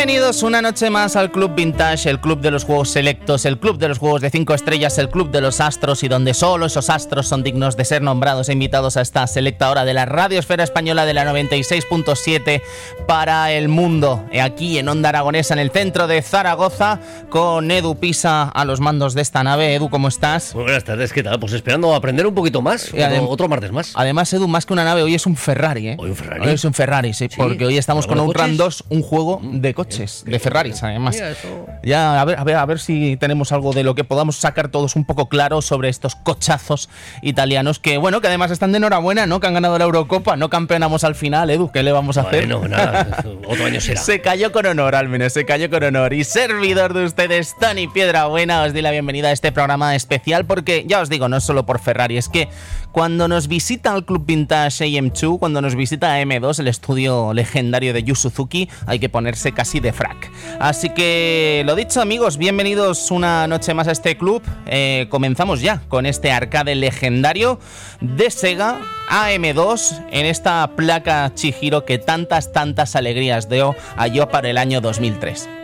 Bienvenidos una noche más al Club Vintage, el club de los juegos selectos, el club de los juegos de 5 estrellas, el club de los astros y donde solo esos astros son dignos de ser nombrados e invitados a esta selecta hora de la radiosfera española de la 96.7 para el mundo. Aquí en Onda Aragonesa, en el centro de Zaragoza, con Edu Pisa a los mandos de esta nave. Edu, ¿cómo estás? buenas tardes, ¿qué tal? Pues esperando aprender un poquito más, otro, martes más. Además, Edu, más que una nave, hoy es un Ferrari, ¿eh? Hoy un Ferrari. Hoy es un Ferrari, sí, porque hoy estamos con Outrun 2, un juego mm. de coches de Ferraris además. Ya, a ver, a ver, a ver si tenemos algo de lo que podamos sacar todos un poco claro sobre estos cochazos italianos que, bueno, que además están de enhorabuena, ¿no? Que han ganado la Eurocopa, no campeonamos al final, Edu, ¿qué le vamos a hacer? No, nada, otro año será. Se cayó con honor, al menos, se cayó con honor. Y servidor de ustedes, Tony Buena os doy la bienvenida a este programa especial porque, ya os digo, no solo por Ferrari, es que cuando nos visita el Club Vintage AM2, cuando nos visita M2, el estudio legendario de Yu Suzuki, hay que ponerse casi de frac. Así que lo dicho amigos, bienvenidos una noche más a este club. Eh, comenzamos ya con este arcade legendario de Sega AM2 en esta placa Chihiro que tantas, tantas alegrías dio a yo para el año 2003.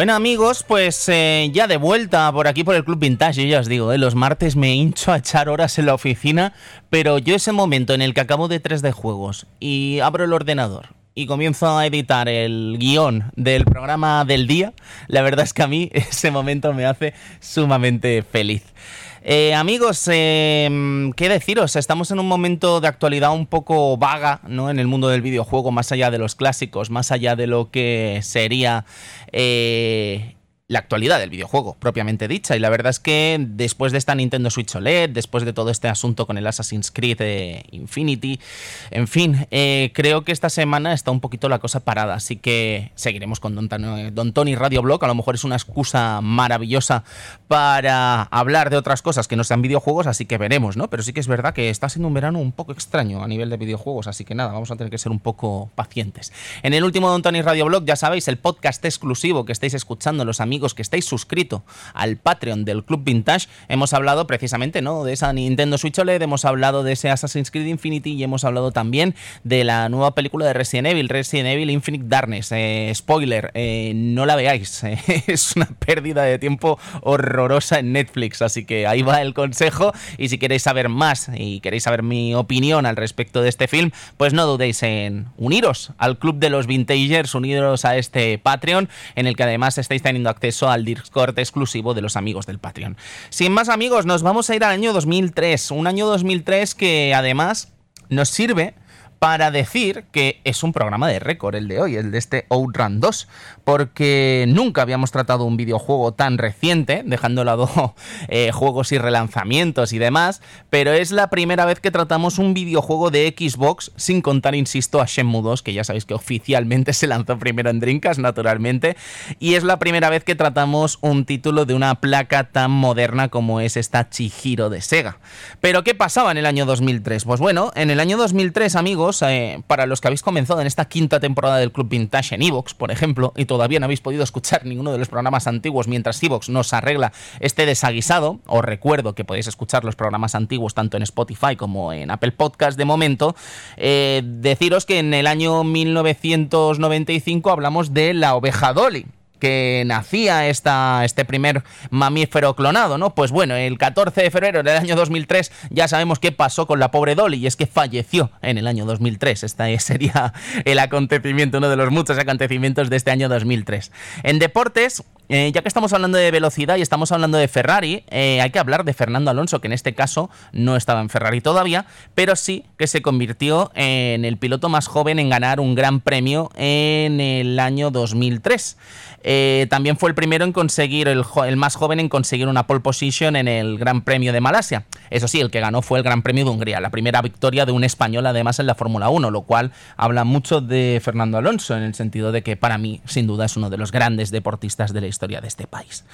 Bueno amigos, pues eh, ya de vuelta por aquí por el Club Vintage, yo ya os digo, eh, los martes me hincho a echar horas en la oficina, pero yo ese momento en el que acabo de 3D juegos y abro el ordenador y comienzo a editar el guion del programa del día, la verdad es que a mí ese momento me hace sumamente feliz. Eh, amigos, em, ¿qué deciros? Estamos en un momento de actualidad un poco vaga, ¿no? En el mundo del videojuego, más allá de los clásicos, más allá de lo que sería eh, la actualidad del videojuego, propiamente dicha. Y la verdad es que después de esta Nintendo Switch OLED, después de todo este asunto con el Assassin's Creed eh, Infinity, en fin, eh, creo que esta semana está un poquito la cosa parada. Así que seguiremos con Don, Don Tony Radio Blog. A lo mejor es una excusa maravillosa para hablar de otras cosas que no sean videojuegos, así que veremos, ¿no? Pero sí que es verdad que está siendo un verano un poco extraño a nivel de videojuegos, así que nada, vamos a tener que ser un poco pacientes. En el último Don Tony Radio Blog, ya sabéis, el podcast exclusivo que estáis escuchando los amigos que estáis suscritos al Patreon del Club Vintage, hemos hablado precisamente ¿no? de esa Nintendo Switch OLED, hemos hablado de ese Assassin's Creed Infinity y hemos hablado también de la nueva película de Resident Evil, Resident Evil Infinite Darkness. Eh, spoiler, eh, no la veáis, eh, es una pérdida de tiempo horrorosa en Netflix, así que ahí va el consejo y si queréis saber más y queréis saber mi opinión al respecto de este film, pues no dudéis en uniros al Club de los Vintagers, uniros a este Patreon en el que además estáis teniendo acceso al Discord exclusivo de los amigos del Patreon. Sin más amigos, nos vamos a ir al año 2003, un año 2003 que además nos sirve para decir que es un programa de récord el de hoy, el de este Outrun 2, porque nunca habíamos tratado un videojuego tan reciente, dejando de lado eh, juegos y relanzamientos y demás, pero es la primera vez que tratamos un videojuego de Xbox, sin contar, insisto, a Shenmue 2, que ya sabéis que oficialmente se lanzó primero en Dreamcast, naturalmente, y es la primera vez que tratamos un título de una placa tan moderna como es esta Chihiro de Sega. Pero ¿qué pasaba en el año 2003? Pues bueno, en el año 2003, amigos, eh, para los que habéis comenzado en esta quinta temporada del Club Vintage en Evox, por ejemplo, y todavía no habéis podido escuchar ninguno de los programas antiguos mientras Evox nos arregla este desaguisado, os recuerdo que podéis escuchar los programas antiguos tanto en Spotify como en Apple Podcast de momento, eh, deciros que en el año 1995 hablamos de la oveja Dolly que nacía esta, este primer mamífero clonado, ¿no? Pues bueno, el 14 de febrero del año 2003 ya sabemos qué pasó con la pobre Dolly y es que falleció en el año 2003. Este sería el acontecimiento, uno de los muchos acontecimientos de este año 2003. En deportes, eh, ya que estamos hablando de velocidad y estamos hablando de Ferrari, eh, hay que hablar de Fernando Alonso, que en este caso no estaba en Ferrari todavía, pero sí que se convirtió en el piloto más joven en ganar un gran premio en el año 2003. Eh, también fue el primero en conseguir, el, el, más joven en conseguir una pole position en el Gran Premio de Malasia. Eso sí, el que ganó fue el Gran Premio de Hungría, la primera victoria de un español además en la Fórmula 1, lo cual habla mucho de Fernando Alonso en el sentido de que para mí, sin duda, es uno de los grandes deportistas de la historia de este país.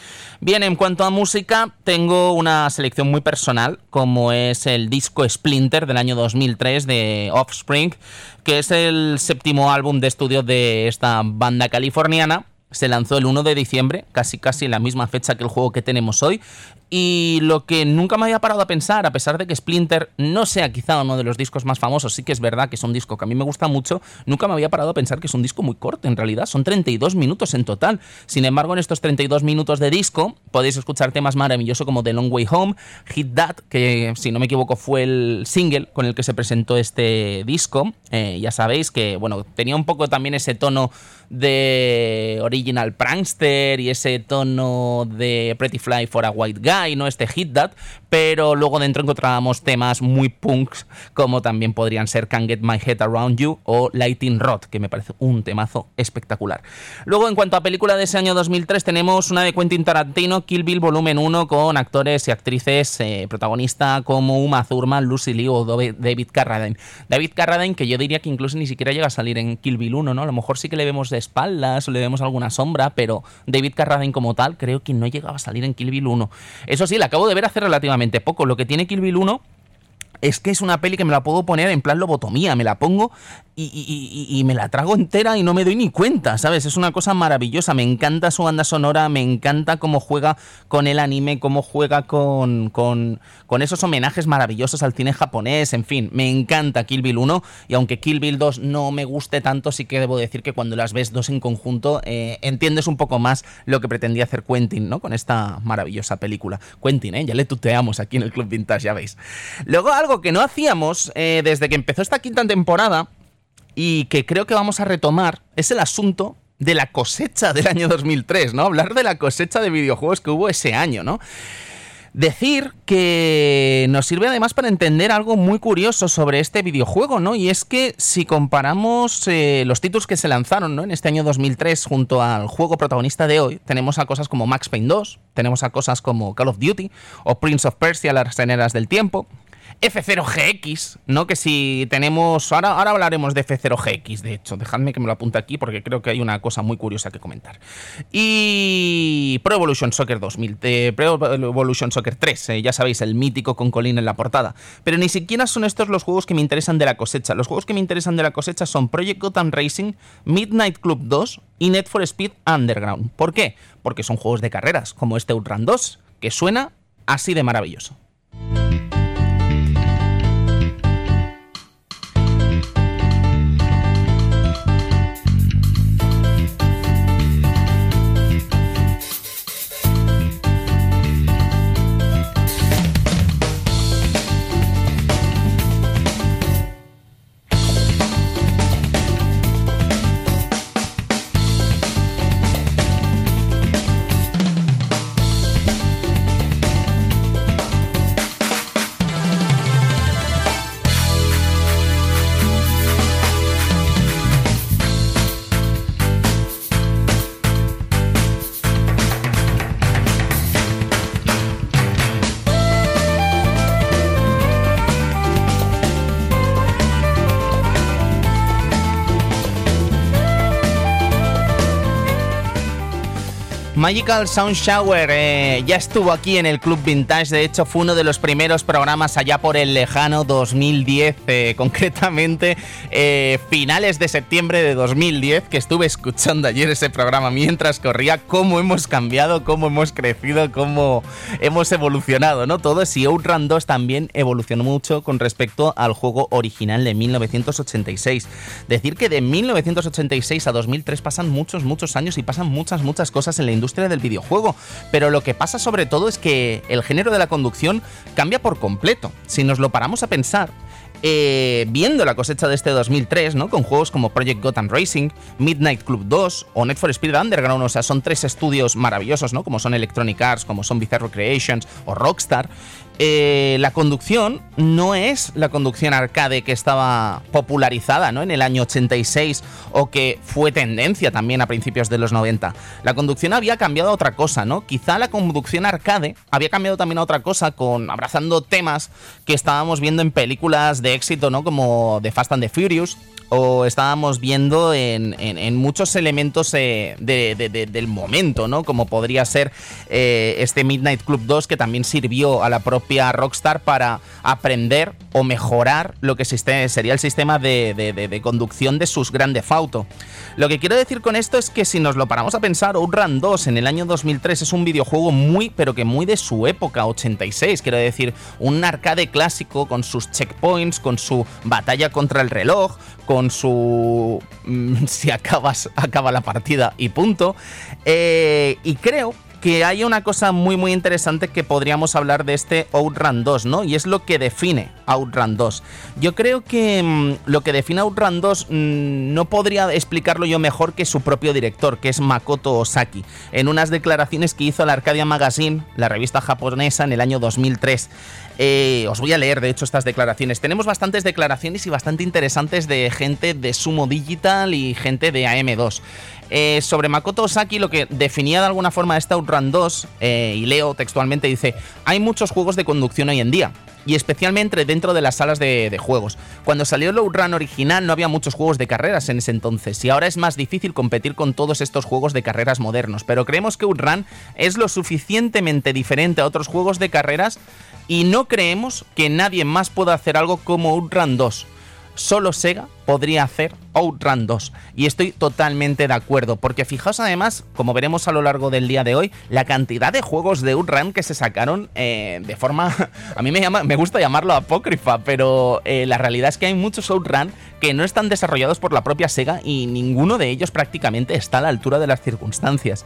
Bien, en cuanto a música, tengo una selección muy personal, como es el disco Splinter del año 2003 de Offspring, que es el séptimo álbum de estudio de esta banda californiana se lanzó el 1 de diciembre, casi casi en la misma fecha que el juego que tenemos hoy, y lo que nunca me había parado a pensar, a pesar de que Splinter no sea quizá uno de los discos más famosos, sí que es verdad que es un disco que a mí me gusta mucho, nunca me había parado a pensar que es un disco muy corto en realidad, son 32 minutos en total. Sin embargo, en estos 32 minutos de disco podéis escuchar temas maravillosos como The Long Way Home, Hit That, que si no me equivoco fue el single con el que se presentó este disco. Eh, ya sabéis que, bueno, tenía un poco también ese tono de Original Prankster y ese tono de Pretty Fly for a White Guy y no este Hit That, pero luego dentro encontrábamos temas muy punks, como también podrían ser Can't Get My Head Around You o Lighting Rod, que me parece un temazo espectacular. Luego, en cuanto a película de ese año 2003, tenemos una de Quentin Tarantino, Kill Bill Volumen 1, con actores y actrices eh, protagonista como Uma Thurman, Lucy Liu o David Carradine. David Carradine, que yo diría que incluso ni siquiera llega a salir en Kill Bill 1, ¿no? A lo mejor sí que le vemos de espaldas o le vemos alguna sombra, pero David Carradine como tal creo que no llegaba a salir en Kill Bill 1. Eso sí, la acabo de ver hace relativamente poco. Lo que tiene Kill Bill 1 es que es una peli que me la puedo poner en plan lobotomía, me la pongo y, me la trago entera y no me doy ni cuenta, ¿sabes? Es una cosa maravillosa, me encanta su banda sonora, me encanta cómo juega con el anime, cómo juega con, con, esos homenajes maravillosos al cine japonés, en fin, me encanta Kill Bill 1 y aunque Kill Bill 2 no me guste tanto, sí que debo decir que cuando las ves dos en conjunto eh, entiendes un poco más lo que pretendía hacer Quentin, ¿no? Con esta maravillosa película. Quentin, ¿eh? Ya le tuteamos aquí en el Club Vintage, ya veis. Luego algo que no hacíamos eh, desde que empezó esta quinta temporada y que creo que vamos a retomar es el asunto de la cosecha del año 2003, ¿no? Hablar de la cosecha de videojuegos que hubo ese año, ¿no? Decir que nos sirve además para entender algo muy curioso sobre este videojuego, ¿no? Y es que si comparamos eh, los títulos que se lanzaron ¿no? en este año 2003 junto al juego protagonista de hoy, tenemos a cosas como Max Payne 2, tenemos a cosas como Call of Duty o Prince of Persia, las Eneras del tiempo, F0GX, ¿no? Que si tenemos. Ahora, ahora hablaremos de F0GX, de hecho. Dejadme que me lo apunte aquí porque creo que hay una cosa muy curiosa que comentar. Y. Pro Evolution Soccer 2000. Eh, Pro Evolution Soccer 3, eh, ya sabéis, el mítico con Colin en la portada. Pero ni siquiera son estos los juegos que me interesan de la cosecha. Los juegos que me interesan de la cosecha son Project Gotham Racing, Midnight Club 2 y Net for Speed Underground. ¿Por qué? Porque son juegos de carreras, como este Outrun 2, que suena así de maravilloso. Magical Sound Shower eh, ya estuvo aquí en el Club Vintage, de hecho fue uno de los primeros programas allá por el lejano 2010, eh, concretamente eh, finales de septiembre de 2010, que estuve escuchando ayer ese programa mientras corría, cómo hemos cambiado, cómo hemos crecido, cómo hemos evolucionado, ¿no? Todo, y Outrun 2 también evolucionó mucho con respecto al juego original de 1986. Decir que de 1986 a 2003 pasan muchos, muchos años y pasan muchas, muchas cosas en la industria del videojuego. Pero lo que pasa sobre todo es que el género de la conducción cambia por completo. Si nos lo paramos a pensar, eh, viendo la cosecha de este 2003, ¿no? Con juegos como Project Gotham Racing, Midnight Club 2 o Net for Speed Underground, o sea, son tres estudios maravillosos, ¿no? Como son Electronic Arts, como son Bizarre Creations o Rockstar. Eh, la conducción no es la conducción arcade que estaba popularizada ¿no? en el año 86 o que fue tendencia también a principios de los 90. La conducción había cambiado a otra cosa, ¿no? Quizá la conducción arcade había cambiado también a otra cosa con abrazando temas que estábamos viendo en películas de éxito, ¿no? Como The Fast and the Furious o estábamos viendo en, muchos elementos eh, del momento, ¿no? Como podría ser eh, este Midnight Club 2 que también sirvió a la propia Rockstar para aprender o mejorar lo que sería el sistema de, conducción de sus grandes Auto. Lo que quiero decir con esto es que si nos lo paramos a pensar, Outrun 2 en el año 2003 es un videojuego muy, pero que muy de su época, 86, quiero decir, un arcade clásico con sus checkpoints, con su batalla contra el reloj, con su mm, si acabas acaba la partida y punto. Eh, y creo que hay una cosa muy muy interesante que podríamos hablar de este Outrun 2, ¿no? Y es lo que define Outrun 2. Yo creo que mm, lo que define Outrun 2 mm, no podría explicarlo yo mejor que su propio director, que es Makoto Osaki, en unas declaraciones que hizo la Arcadia Magazine, la revista japonesa, en el año 2003. Eh, os voy a leer, de hecho, estas declaraciones. Tenemos bastantes declaraciones y bastante interesantes de gente de Sumo Digital y gente de AM2. Eh, sobre Makoto Osaki, lo que definía de alguna forma esta Outrun 2, eh, y leo textualmente, dice, hay muchos juegos de conducción hoy en día, y especialmente dentro de las salas de, juegos. Cuando salió el Outrun original no había muchos juegos de carreras en ese entonces, y ahora es más difícil competir con todos estos juegos de carreras modernos, pero creemos que Outrun es lo suficientemente diferente a otros juegos de carreras y no creemos que nadie más pueda hacer algo como Outrun 2. Solo Sega podría hacer Outrun 2. Y estoy totalmente de acuerdo, porque fijaos además, como veremos a lo largo del día de hoy, la cantidad de juegos de Outrun que se sacaron eh, de forma... A mí me, llama, me gusta llamarlo apócrifa, pero eh, la realidad es que hay muchos Outrun que no están desarrollados por la propia Sega y ninguno de ellos prácticamente está a la altura de las circunstancias.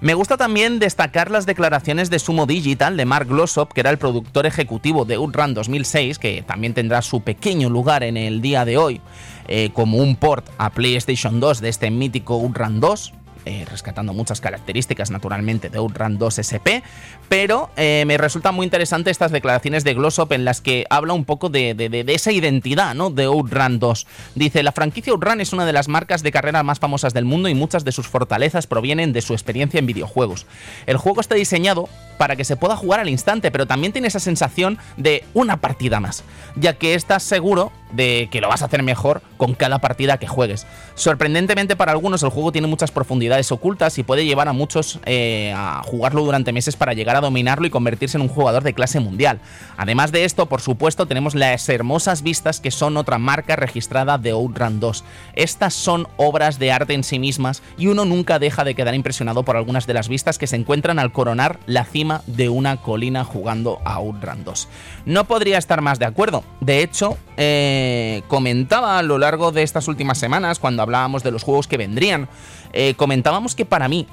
Me gusta también destacar las declaraciones de Sumo Digital de Mark Glossop, que era el productor ejecutivo de Outrun 2006, que también tendrá su pequeño lugar en el día de hoy. Eh, como un port a PlayStation 2 de este mítico Outrun 2, eh, rescatando muchas características naturalmente de Outrun 2 SP, pero eh, me resultan muy interesantes estas declaraciones de Glossop en las que habla un poco de, esa identidad ¿no? de Outrun 2. Dice, la franquicia Outrun es una de las marcas de carrera más famosas del mundo y muchas de sus fortalezas provienen de su experiencia en videojuegos. El juego está diseñado para que se pueda jugar al instante, pero también tiene esa sensación de una partida más, ya que estás seguro de que lo vas a hacer mejor con cada partida que juegues. Sorprendentemente para algunos el juego tiene muchas profundidades ocultas y puede llevar a muchos eh, a jugarlo durante meses para llegar a dominarlo y convertirse en un jugador de clase mundial. Además de esto, por supuesto, tenemos las hermosas vistas que son otra marca registrada de Outrun 2. Estas son obras de arte en sí mismas y uno nunca deja de quedar impresionado por algunas de las vistas que se encuentran al coronar la cima de una colina jugando a Outrun 2. No podría estar más de acuerdo. De hecho, eh, comentaba a lo largo de estas últimas semanas, cuando hablábamos de los juegos que vendrían, eh, comentábamos que para mí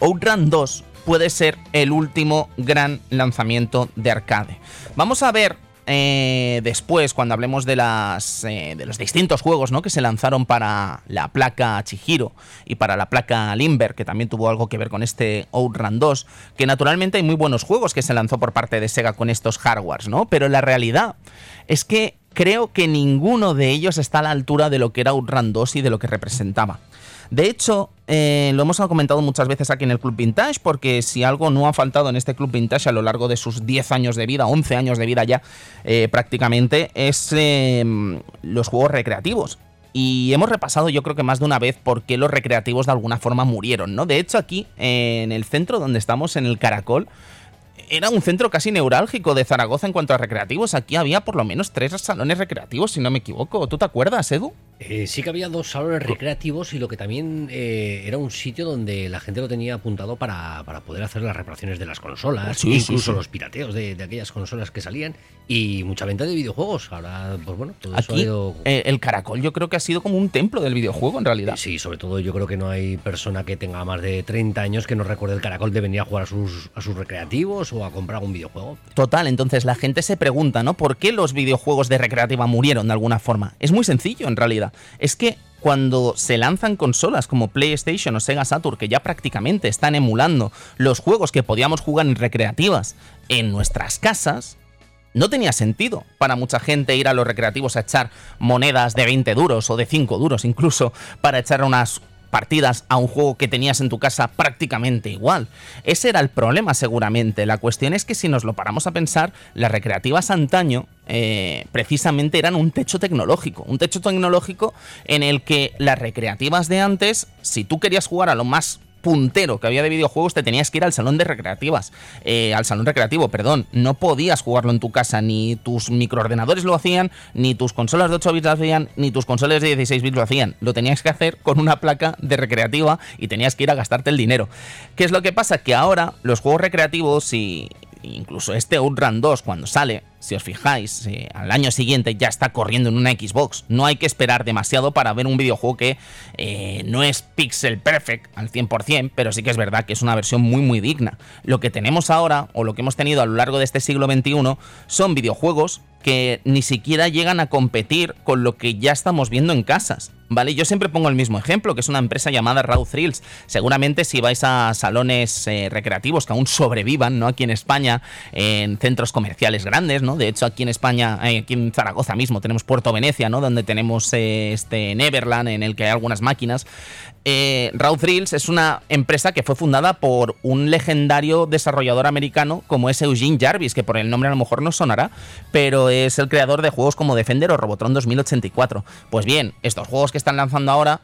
Outrun 2 puede ser el último gran lanzamiento de arcade. Vamos a ver eh, después, cuando hablemos de, las, eh, de los distintos juegos ¿no? que se lanzaron para la placa Chihiro y para la placa Limber, que también tuvo algo que ver con este Outrun 2, que naturalmente hay muy buenos juegos que se lanzó por parte de Sega con estos hardwares, ¿no? Pero la realidad es que creo que ninguno de ellos está a la altura de lo que era Outrun 2 y de lo que representaba. De hecho, eh, lo hemos comentado muchas veces aquí en el Club Vintage, porque si algo no ha faltado en este Club Vintage a lo largo de sus 10 años de vida, 11 años de vida ya eh, prácticamente, es em, los juegos recreativos. y hemos repasado yo creo que más de una vez por qué los recreativos de alguna forma murieron, ¿no? De hecho aquí, en el centro donde estamos, en el Caracol, era un centro casi neurálgico de Zaragoza en cuanto a recreativos. Aquí había por lo menos tres salones recreativos, si no me equivoco. ¿Tú te acuerdas, Edu? Eh, sí que había dos salones recreativos y lo que también eh, era un sitio donde la gente lo tenía apuntado para, poder hacer las reparaciones de las consolas, incluso los pirateos de, aquellas consolas que salían y mucha venta de videojuegos. Ahora, pues bueno, todo eso ha ido... Eh, el Caracol yo creo que ha sido como un templo del videojuego en realidad. Sí, sobre todo yo creo que no hay persona que tenga más de 30 años que no recuerde el Caracol de venir a jugar a sus, a sus recreativos o a comprar un videojuego. Total, entonces la gente se pregunta, ¿no? ¿Por qué los videojuegos de recreativa murieron de alguna forma? Es muy sencillo en realidad es que cuando se lanzan consolas como PlayStation o Sega Saturn, que ya prácticamente están emulando los juegos que podíamos jugar en recreativas en nuestras casas, no tenía sentido para mucha gente ir a los recreativos a echar monedas de 20 duros o de 5 duros incluso para echar unas partidas a un juego que tenías en tu casa prácticamente igual. Ese era el problema seguramente. La cuestión es que si nos lo paramos a pensar, las recreativas antaño eh, precisamente eran un techo tecnológico. Un techo tecnológico en el que las recreativas de antes, si tú querías jugar a lo más puntero que había de videojuegos, te tenías que ir al salón de recreativas. Eh, al salón recreativo, perdón. No podías jugarlo en tu casa, ni tus microordenadores lo hacían, ni tus consolas de 8 bits lo hacían, ni tus consolas de 16 bits lo hacían. Lo tenías que hacer con una placa de recreativa y tenías que ir a gastarte el dinero. ¿Qué es lo que pasa? Que ahora los juegos recreativos y incluso este Outrun 2 cuando sale, si os fijáis, eh, al año siguiente ya está corriendo en una Xbox. No hay que esperar demasiado para ver un videojuego que eh, no es pixel perfect al 100%, pero sí que es verdad que es una versión muy muy digna. Lo que tenemos ahora, o lo que hemos tenido a lo largo de este siglo XXI, son videojuegos que ni siquiera llegan a competir con lo que ya estamos viendo en casas. ¿Vale? Yo siempre pongo el mismo ejemplo, que es una empresa llamada Raw Thrills. Seguramente si vais a salones eh, recreativos que aún sobrevivan, ¿no? Aquí en España, en centros comerciales grandes. De hecho, aquí en España, eh, aquí en Zaragoza mismo, tenemos Puerto Venecia, ¿no? Donde tenemos eh, este Neverland, en el que hay algunas máquinas. Eh, es una empresa que fue fundada por un legendario desarrollador americano como es Eugene Jarvis, que por el nombre a lo mejor no sonará, pero es el creador de juegos como Defender o Robotron 2084. Pues bien, estos juegos que están lanzando ahora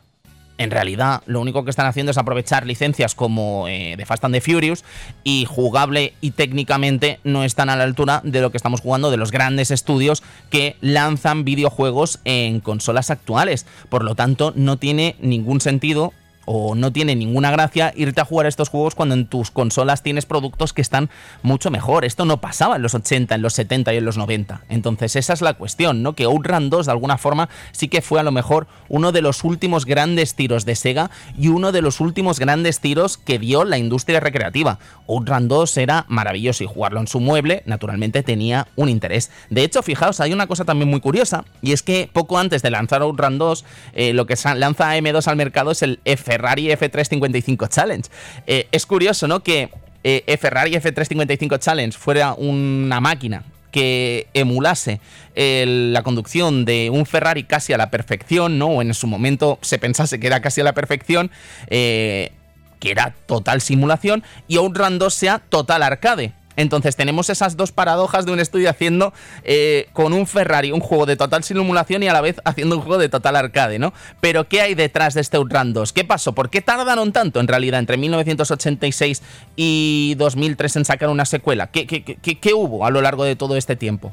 en realidad lo único que están haciendo es aprovechar licencias como eh, The Fast and the Furious y jugable y técnicamente no están a la altura de lo que estamos jugando de los grandes estudios que lanzan videojuegos en consolas actuales. Por lo tanto, no tiene ningún sentido o no tiene ninguna gracia irte a jugar estos juegos cuando en tus consolas tienes productos que están mucho mejor. Esto no pasaba en los 80, en los 70 y en los 90. Entonces esa es la cuestión, ¿no? Que Outrun 2 de alguna forma sí que fue a lo mejor uno de los últimos grandes tiros de Sega y uno de los últimos grandes tiros que dio la industria recreativa. Outrun 2 era maravilloso y jugarlo en su mueble naturalmente tenía un interés. De hecho, fijaos, hay una cosa también muy curiosa y es que poco antes de lanzar Outrun 2, eh, lo que lanza M2 al mercado es el F Ferrari F355 Challenge. Eh, es curioso, ¿no? Que eh, Ferrari F355 Challenge fuera una máquina que emulase la conducción de un Ferrari casi a la perfección, ¿no? O en su momento se pensase que era casi a la perfección, eh, que era total simulación, y Outrun 2 sea total arcade. Entonces tenemos esas dos paradojas de un estudio haciendo eh, con un Ferrari un juego de total simulación y a la vez haciendo un juego de total arcade, ¿no? Pero ¿qué hay detrás de este Outrun 2? ¿Qué pasó? ¿Por qué tardaron tanto en realidad entre 1986 y 2003 en sacar una secuela? ¿Qué, qué, qué hubo a lo largo de todo este tiempo?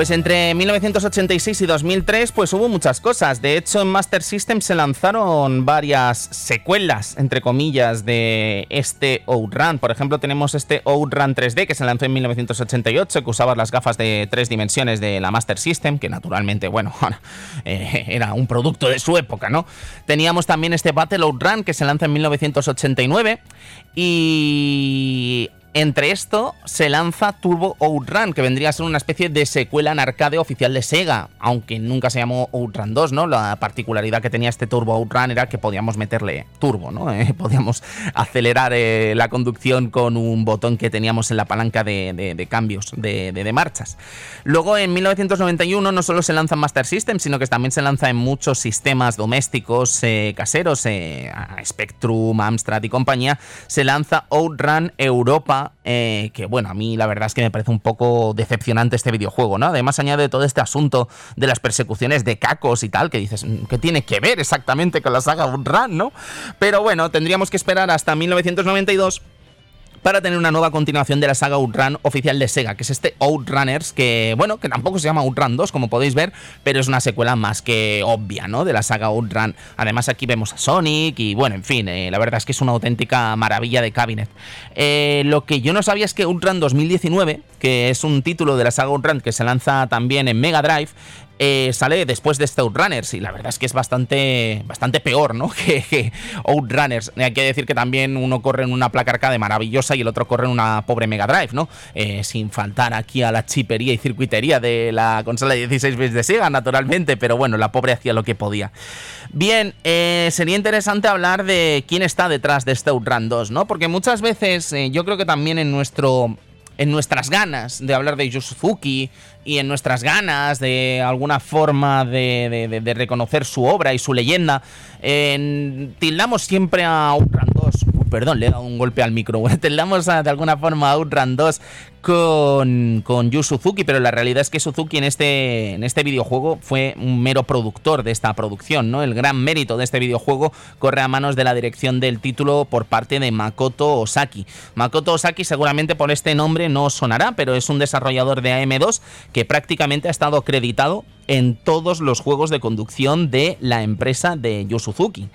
Pues entre 1986 y 2003 pues hubo muchas cosas. De hecho en Master System se lanzaron varias secuelas, entre comillas, de este Outrun. Por ejemplo tenemos este Outrun 3D que se lanzó en 1988, que usaba las gafas de tres dimensiones de la Master System, que naturalmente, bueno, eh, era un producto de su época, ¿no? Teníamos también este Battle Outrun que se lanza en 1989 y entre esto se lanza Turbo Outrun, que vendría a ser una especie de secuela en arcade oficial de Sega, aunque nunca se llamó Outrun 2, ¿no? La particularidad que tenía este Turbo Outrun era que podíamos meterle turbo, ¿no? Eh, podíamos acelerar eh, la conducción con un botón que teníamos en la palanca de, cambios, de, marchas. Luego, en 1991, no solo se lanza Master System, sino que también se lanza en muchos sistemas domésticos eh, caseros, Spectrum, Amstrad y compañía, se lanza Outrun Europa eh, que bueno, a mí la verdad es que me parece un poco decepcionante este videojuego, ¿no? Además añade todo este asunto de las persecuciones de cacos y tal, que dices, mm, ¿qué tiene que ver exactamente con la saga Run, no? Pero bueno, tendríamos que esperar hasta 1992 para tener una nueva continuación de la saga Outrun oficial de Sega, que es este Outrunners, que bueno, que tampoco se llama Outrun 2, como podéis ver, pero es una secuela más que obvia, ¿no? De la saga Outrun. Además aquí vemos a Sonic y bueno, en fin, eh, la verdad es que es una auténtica maravilla de cabinet. Eh, lo que yo no sabía es que Outrun 2019, que es un título de la saga Outrun que se lanza también en Mega Drive, eh, sale después de este Outrunners y la verdad es que es bastante, bastante peor, ¿no? Que, Outrunners. Hay que decir que también uno corre en una placa arcade maravillosa y el otro corre en una pobre Mega Drive, ¿no? Eh, sin faltar aquí a la chipería y circuitería de la consola de 16 bits de Sega, naturalmente, pero bueno, la pobre hacía lo que podía. Bien, eh, sería interesante hablar de quién está detrás de este Outrun 2, ¿no? Porque muchas veces yo creo que también en nuestro en nuestras ganas de hablar de Yu y en nuestras ganas de alguna forma de, reconocer su obra y su leyenda, tildamos siempre a Outrun 2 perdón, le he dado un golpe al micro. Tendamos de alguna forma a Outrun 2 con, con Yu Suzuki, pero la realidad es que Suzuki en este, en este videojuego fue un mero productor de esta producción, ¿no? El gran mérito de este videojuego corre a manos de la dirección del título por parte de Makoto Osaki. Makoto Osaki seguramente por este nombre no sonará, pero es un desarrollador de AM2 que prácticamente ha estado acreditado en todos los juegos de conducción de la empresa de Yu Suzuki.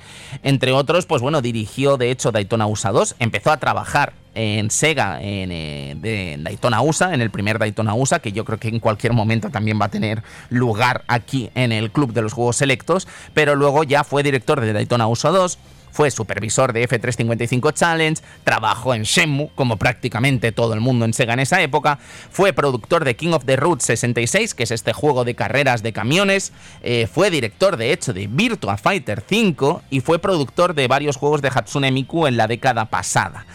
Entre otros, pues bueno, dirigió de hecho Daytona USA 2, empezó a trabajar en Sega, en, eh, Daytona USA, en el primer Daytona USA, que yo creo que en cualquier momento también va a tener lugar aquí en el club de los juegos selectos, pero luego ya fue director de Daytona USA 2, fue supervisor de F355 Challenge, trabajó en Shenmue, como prácticamente todo el mundo en Sega en esa época, fue productor de King of the Root 66, que es este juego de carreras de camiones, eh, fue director de hecho de Virtua Fighter 5 y fue productor de varios juegos de Hatsune Miku en la década pasada.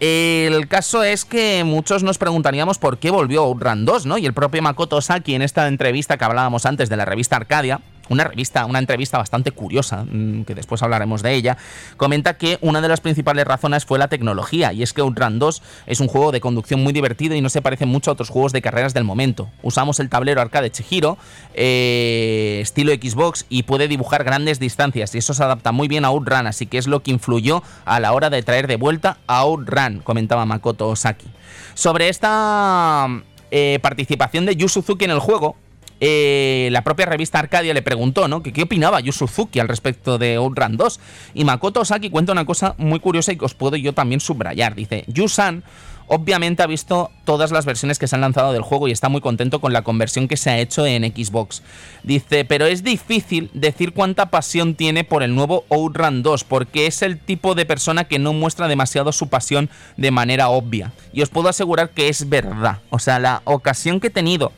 El caso es que muchos nos preguntaríamos por qué volvió Outrun 2, ¿no? Y el propio Makoto Saki en esta entrevista que hablábamos antes de la revista Arcadia, una revista, una entrevista bastante curiosa, mm, que después hablaremos de ella, comenta que una de las principales razones fue la tecnología, y es que Outrun 2 es un juego de conducción muy divertido y no se parece mucho a otros juegos de carreras del momento. Usamos el tablero arcade Chihiro, eh, estilo Xbox, y puede dibujar grandes distancias, y eso se adapta muy bien a Outrun, así que es lo que influyó a la hora de traer de vuelta a Outrun, comentaba Makoto Osaki. Sobre esta eh, participación de Yu Suzuki en el juego, eh, la propia revista Arcadia le preguntó, ¿no? Que qué opinaba Yu Suzuki al respecto de Outrun 2. Y Makoto Osaki cuenta una cosa muy curiosa y que os puedo yo también subrayar. Dice, Yu-san obviamente ha visto todas las versiones que se han lanzado del juego y está muy contento con la conversión que se ha hecho en Xbox. Dice, pero es difícil decir cuánta pasión tiene por el nuevo Outrun 2, porque es el tipo de persona que no muestra demasiado su pasión de manera obvia. Y os puedo asegurar que es verdad. O sea, la ocasión que he tenido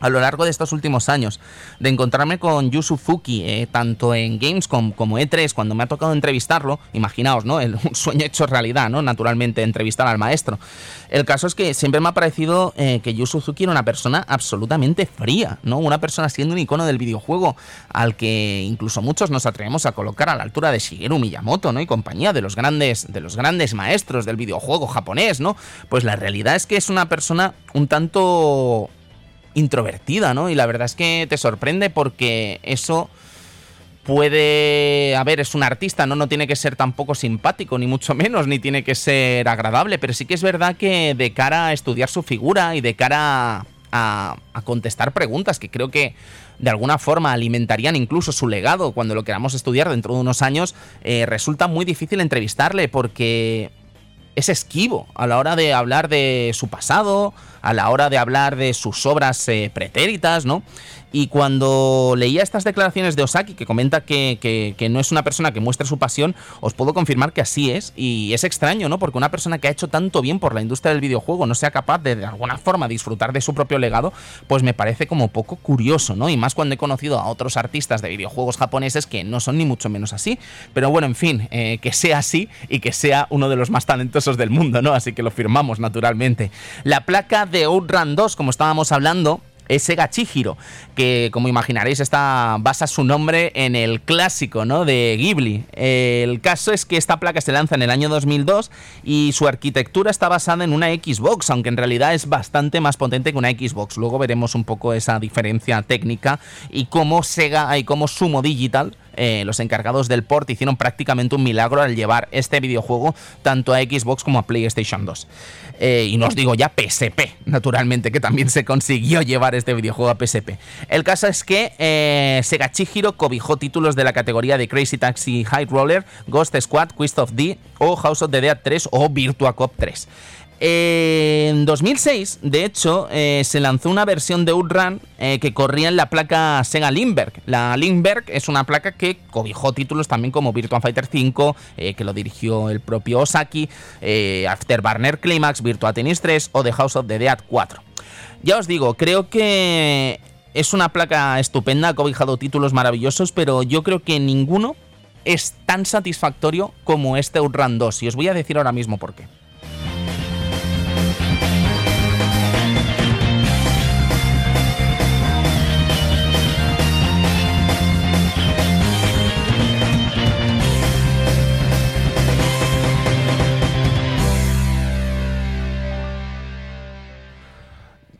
a lo largo de estos últimos años, de encontrarme con Yu Suzuki, eh, tanto en Gamescom como E3, cuando me ha tocado entrevistarlo, imaginaos, ¿no? El, un sueño hecho realidad, ¿no? Naturalmente, entrevistar al maestro. El caso es que siempre me ha parecido eh, que Yu Suzuki era una persona absolutamente fría, ¿no? Una persona siendo un icono del videojuego al que incluso muchos nos atrevemos a colocar a la altura de Shigeru Miyamoto, ¿no? Y compañía de los grandes, de los grandes maestros del videojuego japonés, ¿no? Pues la realidad es que es una persona un tanto introvertida, ¿no? Y la verdad es que te sorprende porque eso puede, a ver, es un artista, ¿no? No tiene que ser tampoco simpático, ni mucho menos, ni tiene que ser agradable, pero sí que es verdad que de cara a estudiar su figura y de cara a, contestar preguntas que creo que de alguna forma alimentarían incluso su legado cuando lo queramos estudiar dentro de unos años, eh, resulta muy difícil entrevistarle porque es esquivo a la hora de hablar de su pasado, a la hora de hablar de sus obras eh, pretéritas, ¿no? Y cuando leía estas declaraciones de Osaki, que comenta que, no es una persona que muestre su pasión, os puedo confirmar que así es. Y es extraño, ¿no? Porque una persona que ha hecho tanto bien por la industria del videojuego no sea capaz de de alguna forma disfrutar de su propio legado, pues me parece como poco curioso, ¿no? Y más cuando he conocido a otros artistas de videojuegos japoneses que no son ni mucho menos así. Pero bueno, en fin, eh, que sea así y que sea uno de los más talentosos del mundo, ¿no? Así que lo firmamos naturalmente. La placa de Outrun 2, como estábamos hablando, es Sega Chihiro, que como imaginaréis está, basa su nombre en el clásico ¿no? de Ghibli. El caso es que esta placa se lanza en el año 2002 y su arquitectura está basada en una Xbox, aunque en realidad es bastante más potente que una Xbox. Luego veremos un poco esa diferencia técnica y cómo Sega y cómo Sumo Digital eh, los encargados del port hicieron prácticamente un milagro al llevar este videojuego tanto a Xbox como a PlayStation 2. Eh, y no os digo ya PSP, naturalmente, que también se consiguió llevar este videojuego a PSP. El caso es que eh, Sega Chihiro cobijó títulos de la categoría de Crazy Taxi High Roller, Ghost Squad, Quest of D o House of the Dead 3 o Virtua Cop 3. En 2006, de hecho, eh, se lanzó una versión de Outrun eh, que corría en la placa Sega Lindbergh. La Lindbergh es una placa que cobijó títulos también como Virtua Fighter 5, eh, que lo dirigió el propio Osaki, Afterburner Climax, Virtua Tennis 3 o The House of the Dead 4. Ya os digo, creo que es una placa estupenda, ha cobijado títulos maravillosos, pero yo creo que ninguno es tan satisfactorio como este Outrun 2, y os voy a decir ahora mismo por qué.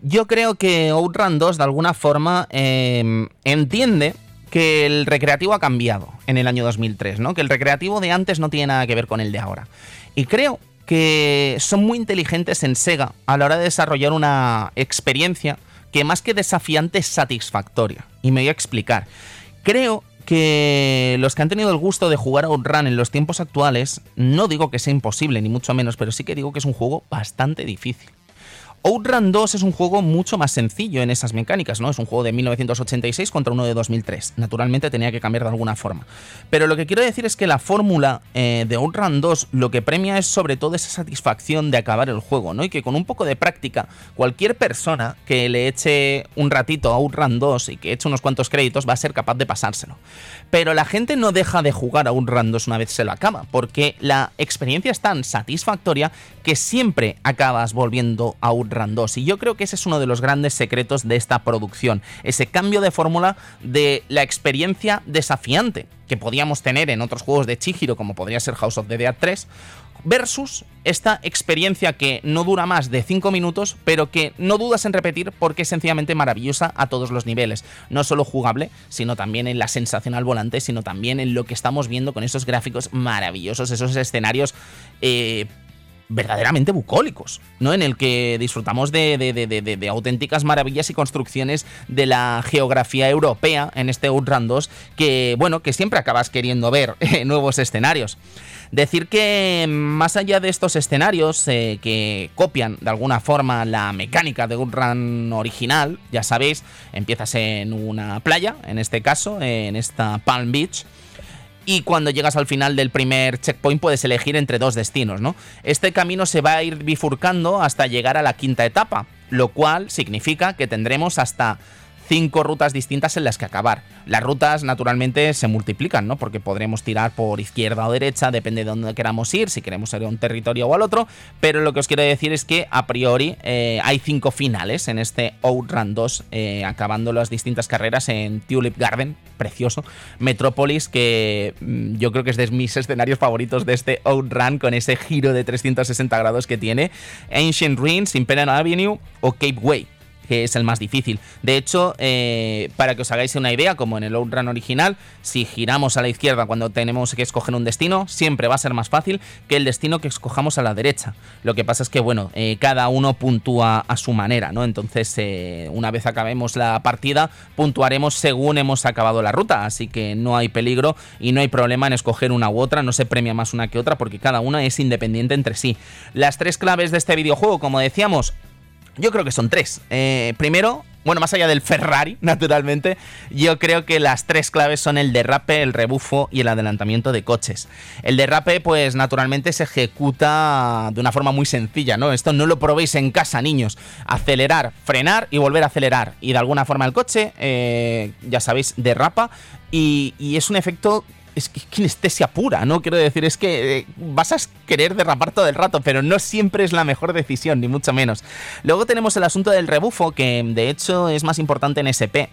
Yo creo que Outrun 2 de alguna forma em, entiende que el recreativo ha cambiado en el año 2003, ¿no? Que el recreativo de antes no tiene nada que ver con el de ahora. Y creo que son muy inteligentes en Sega a la hora de desarrollar una experiencia que más que desafiante es satisfactoria. Y me voy a explicar. Creo que los que han tenido el gusto de jugar a Outrun en los tiempos actuales, no digo que sea imposible, ni mucho menos, pero sí que digo que es un juego bastante difícil. Outrun 2 es un juego mucho más sencillo en esas mecánicas, ¿no? Es un juego de 1986 contra uno de 2003. Naturalmente tenía que cambiar de alguna forma. Pero lo que quiero decir es que la fórmula eh, de Outrun 2 lo que premia es sobre todo esa satisfacción de acabar el juego, ¿no? Y que con un poco de práctica, cualquier persona que le eche un ratito a Outrun 2 y que eche unos cuantos créditos va a ser capaz de pasárselo. Pero la gente no deja de jugar a Outrun 2 una vez se lo acaba, porque la experiencia es tan satisfactoria que siempre acabas volviendo a Outrun y yo creo que ese es uno de los grandes secretos de esta producción, ese cambio de fórmula de la experiencia desafiante que podíamos tener en otros juegos de Chihiro, como podría ser House of the Dead 3, versus esta experiencia que no dura más de 5 minutos, pero que no dudas en repetir porque es sencillamente maravillosa a todos los niveles. No solo jugable, sino también en la sensación al volante, sino también en lo que estamos viendo con esos gráficos maravillosos, esos escenarios eh, verdaderamente bucólicos, ¿no? En el que disfrutamos de, auténticas maravillas y construcciones de la geografía europea en este Outrun 2, que, bueno, que siempre acabas queriendo ver nuevos escenarios. Decir que más allá de estos escenarios eh, que copian de alguna forma la mecánica de Outrun original, ya sabéis, empiezas en una playa, en este caso, en esta Palm Beach, y cuando llegas al final del primer checkpoint puedes elegir entre dos destinos, ¿no? Este camino se va a ir bifurcando hasta llegar a la quinta etapa, lo cual significa que tendremos hasta cinco rutas distintas en las que acabar. Las rutas naturalmente se multiplican, ¿no? Porque podremos tirar por izquierda o derecha, depende de dónde queramos ir, si queremos ir a un territorio o al otro, pero lo que os quiero decir es que a priori eh, hay cinco finales en este Outrun 2, eh, acabando las distintas carreras en Tulip Garden, precioso, Metrópolis, que mm, yo creo que es de mis escenarios favoritos de este Outrun, con ese giro de 360 grados que tiene, Ancient Ruins, Imperial Avenue o Cape Way que es el más difícil. De hecho, eh, para que os hagáis una idea, como en el Outrun original, si giramos a la izquierda cuando tenemos que escoger un destino, siempre va a ser más fácil que el destino que escojamos a la derecha. Lo que pasa es que, bueno, eh, cada uno puntúa a su manera, ¿no? Entonces, eh, una vez acabemos la partida, puntuaremos según hemos acabado la ruta, así que no hay peligro y no hay problema en escoger una u otra, no se premia más una que otra porque cada una es independiente entre sí. Las tres claves de este videojuego, como decíamos, yo creo que son tres. Eh, primero, bueno, más allá del Ferrari, naturalmente, yo creo que las tres claves son el derrape, el rebufo y el adelantamiento de coches. El derrape, pues naturalmente se ejecuta de una forma muy sencilla, ¿no? Esto no lo probéis en casa, niños. Acelerar, frenar y volver a acelerar. Y de alguna forma el coche, eh, ya sabéis, derrapa. Y, y es un efecto es que kinestesia pura, ¿no? Quiero decir, es que eh, vas a querer derrapar todo el rato, pero no siempre es la mejor decisión, ni mucho menos. Luego tenemos el asunto del rebufo, que de hecho es más importante en SP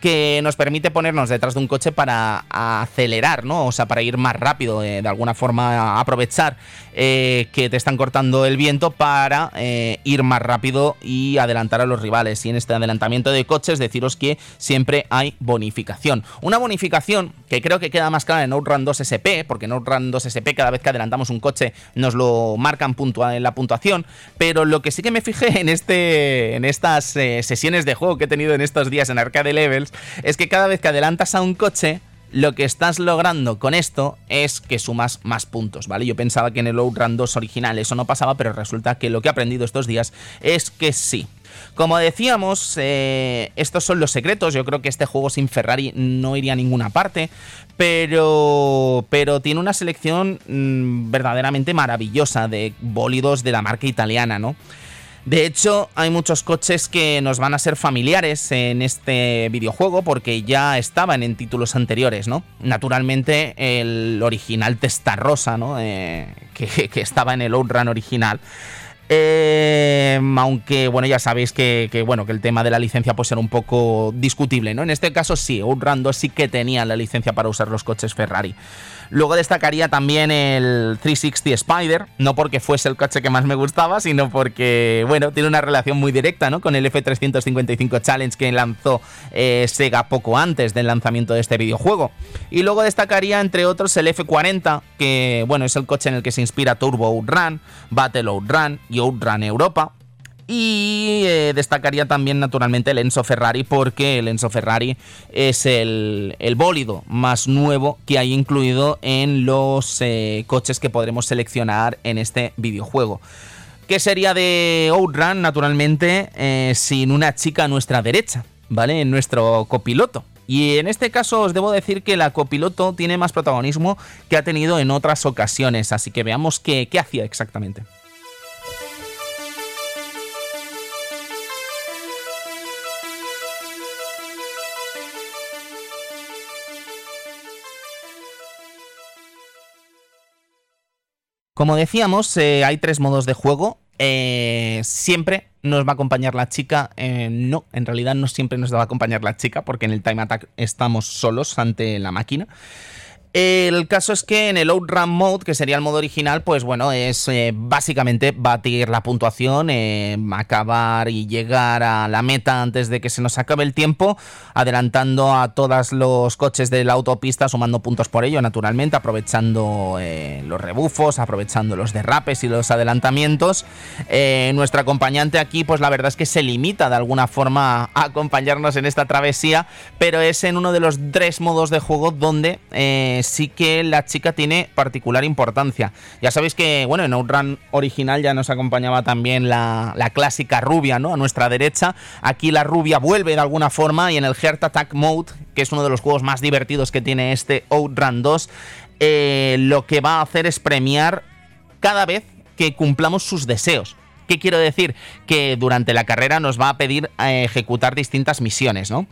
que nos permite ponernos detrás de un coche para acelerar, ¿no? O sea, para ir más rápido, eh, de alguna forma aprovechar eh, que te están cortando el viento para eh, ir más rápido y adelantar a los rivales. Y en este adelantamiento de coches, deciros que siempre hay bonificación. Una bonificación que creo que queda más clara en Outrun 2 SP, porque en Outrun 2 SP cada vez que adelantamos un coche nos lo marcan en la puntuación, pero lo que sí que me fijé en, este, en estas sesiones de juego que he tenido en estos días en Arcade Es que cada vez que adelantas a un coche, lo que estás logrando con esto es que sumas más puntos, ¿vale? Yo pensaba que en el Outrun 2 original eso no pasaba, pero resulta que lo que he aprendido estos días es que sí. Como decíamos, eh, estos son los secretos. Yo creo que este juego sin Ferrari no iría a ninguna parte. Pero, pero tiene una selección mm, verdaderamente maravillosa de bólidos de la marca italiana, ¿no? De hecho, hay muchos coches que nos van a ser familiares en este videojuego porque ya estaban en títulos anteriores, ¿no? Naturalmente, el original Testarrosa, ¿no? Eh, que, estaba en el Outrun original. Eh, aunque, bueno, ya sabéis que, bueno, que el tema de la licencia puede ser un poco discutible, ¿no? En este caso sí, Outrun 2 sí que tenía la licencia para usar los coches Ferrari. Luego destacaría también el 360 Spider, no porque fuese el coche que más me gustaba, sino porque, bueno, tiene una relación muy directa ¿no? con el F355 Challenge que lanzó eh, Sega poco antes del lanzamiento de este videojuego. Y luego destacaría, entre otros, el F40, que, bueno, es el coche en el que se inspira Turbo Outrun, Battle Outrun y Outrun Europa. Y eh, destacaría también naturalmente el Enzo Ferrari porque el Enzo Ferrari es el, bólido más nuevo que hay incluido en los eh, coches que podremos seleccionar en este videojuego. ¿Qué sería de Outrun naturalmente eh, sin una chica a nuestra derecha? ¿Vale? En nuestro copiloto. Y en este caso os debo decir que la copiloto tiene más protagonismo que ha tenido en otras ocasiones, así que veamos qué hacía exactamente. Como decíamos, eh, hay tres modos de juego. Eh, siempre nos va a acompañar la chica. Eh, no, en realidad no siempre nos va a acompañar la chica, porque en el Time Attack estamos solos ante la máquina. El caso es que en el Outrun Mode, que sería el modo original, pues bueno, es eh, básicamente batir la puntuación, eh, acabar y llegar a la meta antes de que se nos acabe el tiempo, adelantando a todos los coches de la autopista, sumando puntos por ello, naturalmente, aprovechando eh, los rebufos, aprovechando los derrapes y los adelantamientos. nuestro acompañante aquí, pues la verdad es que se limita de alguna forma a acompañarnos en esta travesía, pero es en uno de los tres modos de juego donde sí que la chica tiene particular importancia. Ya sabéis que, bueno, en Outrun original ya nos acompañaba también la, clásica rubia, ¿no? A nuestra derecha. Aquí la rubia vuelve de alguna forma y en el Heart Attack Mode, que es uno de los juegos más divertidos que tiene este Outrun 2, eh, lo que va a hacer es premiar cada vez que cumplamos sus deseos. ¿Qué quiero decir? Que durante la carrera nos va a pedir eh, ejecutar distintas misiones, ¿no?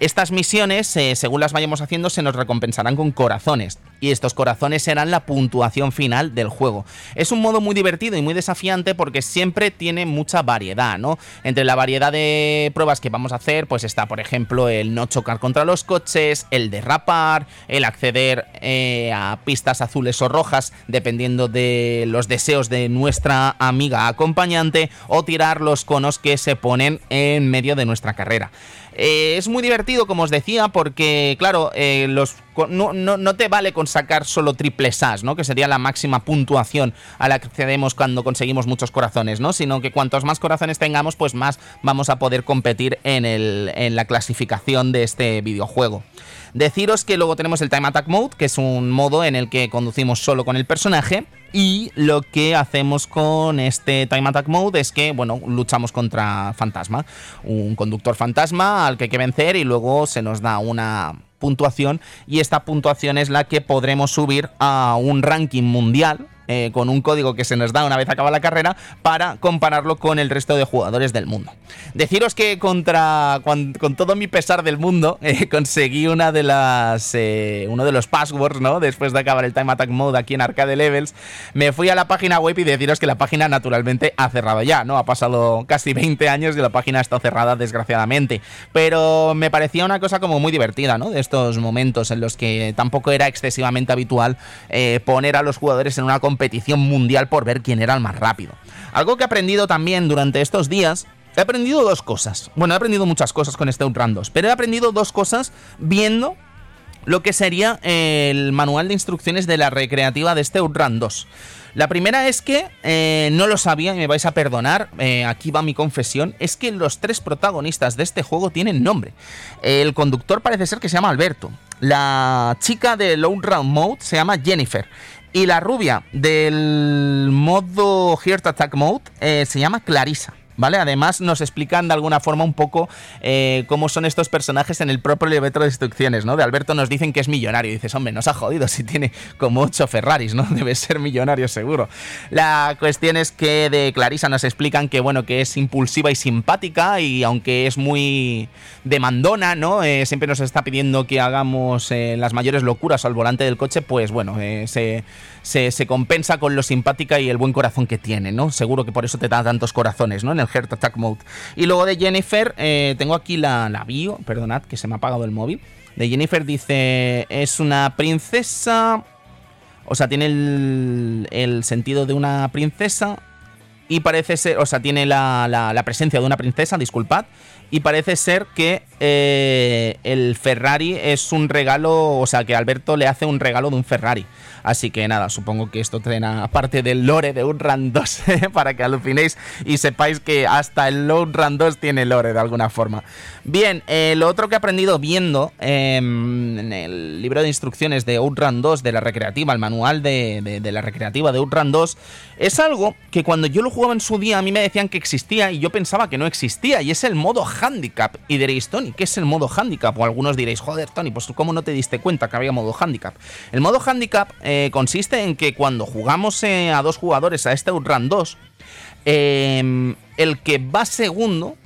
Estas misiones, eh, según las vayamos haciendo, se nos recompensarán con corazones. Y estos corazones serán la puntuación final del juego. Es un modo muy divertido y muy desafiante porque siempre tiene mucha variedad, ¿no? Entre la variedad de pruebas que vamos a hacer, pues está, por ejemplo, el no chocar contra los coches, el derrapar, el acceder eh, a pistas azules o rojas, dependiendo de los deseos de nuestra amiga acompañante o tirar los conos que se ponen en medio de nuestra carrera. Eh, es muy divertido, como os decía, porque, claro, eh, los, no, te vale con sacar solo triple SAS, ¿no? Que sería la máxima puntuación a la que accedemos cuando conseguimos muchos corazones, ¿no? Sino que cuantos más corazones tengamos, pues más vamos a poder competir en, el, en la clasificación de este videojuego. Deciros que luego tenemos el Time Attack Mode, que es un modo en el que conducimos solo con el personaje. Y lo que hacemos con este Time Attack Mode es que, bueno, luchamos contra Fantasma. Un conductor fantasma al que hay que vencer y luego se nos da una puntuación y esta puntuación es la que podremos subir a un ranking mundial eh, con un código que se nos da una vez acaba la carrera para compararlo con el resto de jugadores del mundo. Deciros que contra con, todo mi pesar del mundo eh, conseguí una de las eh, uno de los passwords, ¿no? Después de acabar el Time Attack Mode aquí en Arcade Levels, me fui a la página web y deciros que la página naturalmente ha cerrado ya, ¿no? Ha pasado casi 20 años y la página está cerrada desgraciadamente, pero me parecía una cosa como muy divertida, ¿no? De estos momentos en los que tampoco era excesivamente habitual poner a los jugadores en una competición mundial por ver quién era el más rápido. Algo que he aprendido también durante estos días He aprendido dos cosas. Bueno, he aprendido muchas cosas con este Outrun 2, pero he aprendido dos cosas viendo lo que sería el manual de instrucciones de la recreativa de este Outrun 2. La primera es que, eh, no lo sabía y me vais a perdonar, eh, aquí va mi confesión, es que los tres protagonistas de este juego tienen nombre. El conductor parece ser que se llama Alberto. La chica del Outrun Mode se llama Jennifer. Y la rubia del modo Heart Attack Mode eh, se llama Clarissa. ¿Vale? Además nos explican de alguna forma un poco eh, cómo son estos personajes en el propio libreto de instrucciones, ¿no? De Alberto nos dicen que es millonario. Dices, hombre, nos ha jodido si tiene como 8 Ferraris, ¿no? Debe ser millonario seguro. La cuestión es que de Clarisa nos explican que, bueno, que es impulsiva y simpática y aunque es muy demandona, ¿no? Eh, siempre nos está pidiendo que hagamos eh, las mayores locuras al volante del coche, pues bueno, se se, compensa con lo simpática y el buen corazón que tiene, ¿no? Seguro que por eso te da tantos corazones, ¿no? El Attack Mode. Y luego de Jennifer, eh, tengo aquí la, la bio, perdonad que se me ha apagado el móvil. De Jennifer dice, es una princesa... O sea, tiene el, el sentido de una princesa y parece ser, o sea, tiene la, la, presencia de una princesa, disculpad, y parece ser que eh, el Ferrari es un regalo, o sea, que Alberto le hace un regalo de un Ferrari. Así que nada, supongo que esto trae parte del lore de un Run 2 para que alucinéis y sepáis que hasta el Run 2 tiene lore de alguna forma. Bien, eh, lo otro que he aprendido viendo em, en el libro de instrucciones de Outrun 2 de la recreativa, el manual de, la recreativa de Outrun 2, es algo que cuando yo lo jugaba en su día a mí me decían que existía y yo pensaba que no existía y es el modo handicap. Y diréis, Tony, ¿qué es el modo handicap? O algunos diréis, joder, Tony, pues ¿cómo no te diste cuenta que había modo handicap? El modo handicap eh, consiste en que cuando jugamos eh, a dos jugadores a este Outrun 2, em, el que va segundo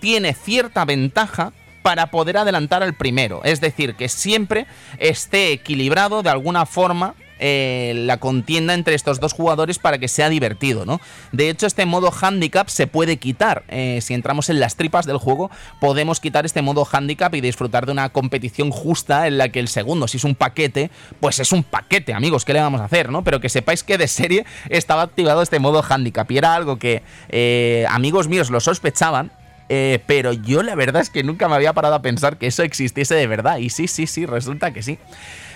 tiene cierta ventaja para poder adelantar al primero. Es decir, que siempre esté equilibrado de alguna forma eh, la contienda entre estos dos jugadores para que sea divertido, ¿no? De hecho, este modo handicap se puede quitar. Eh, si entramos en las tripas del juego, podemos quitar este modo handicap y disfrutar de una competición justa en la que el segundo, si es un paquete, pues es un paquete, amigos, ¿qué le vamos a hacer, no? Pero que sepáis que de serie estaba activado este modo handicap y era algo que eh, amigos míos lo sospechaban, pero yo la verdad es que nunca me había parado a pensar que eso existiese de verdad. Y sí, sí, sí, resulta que sí.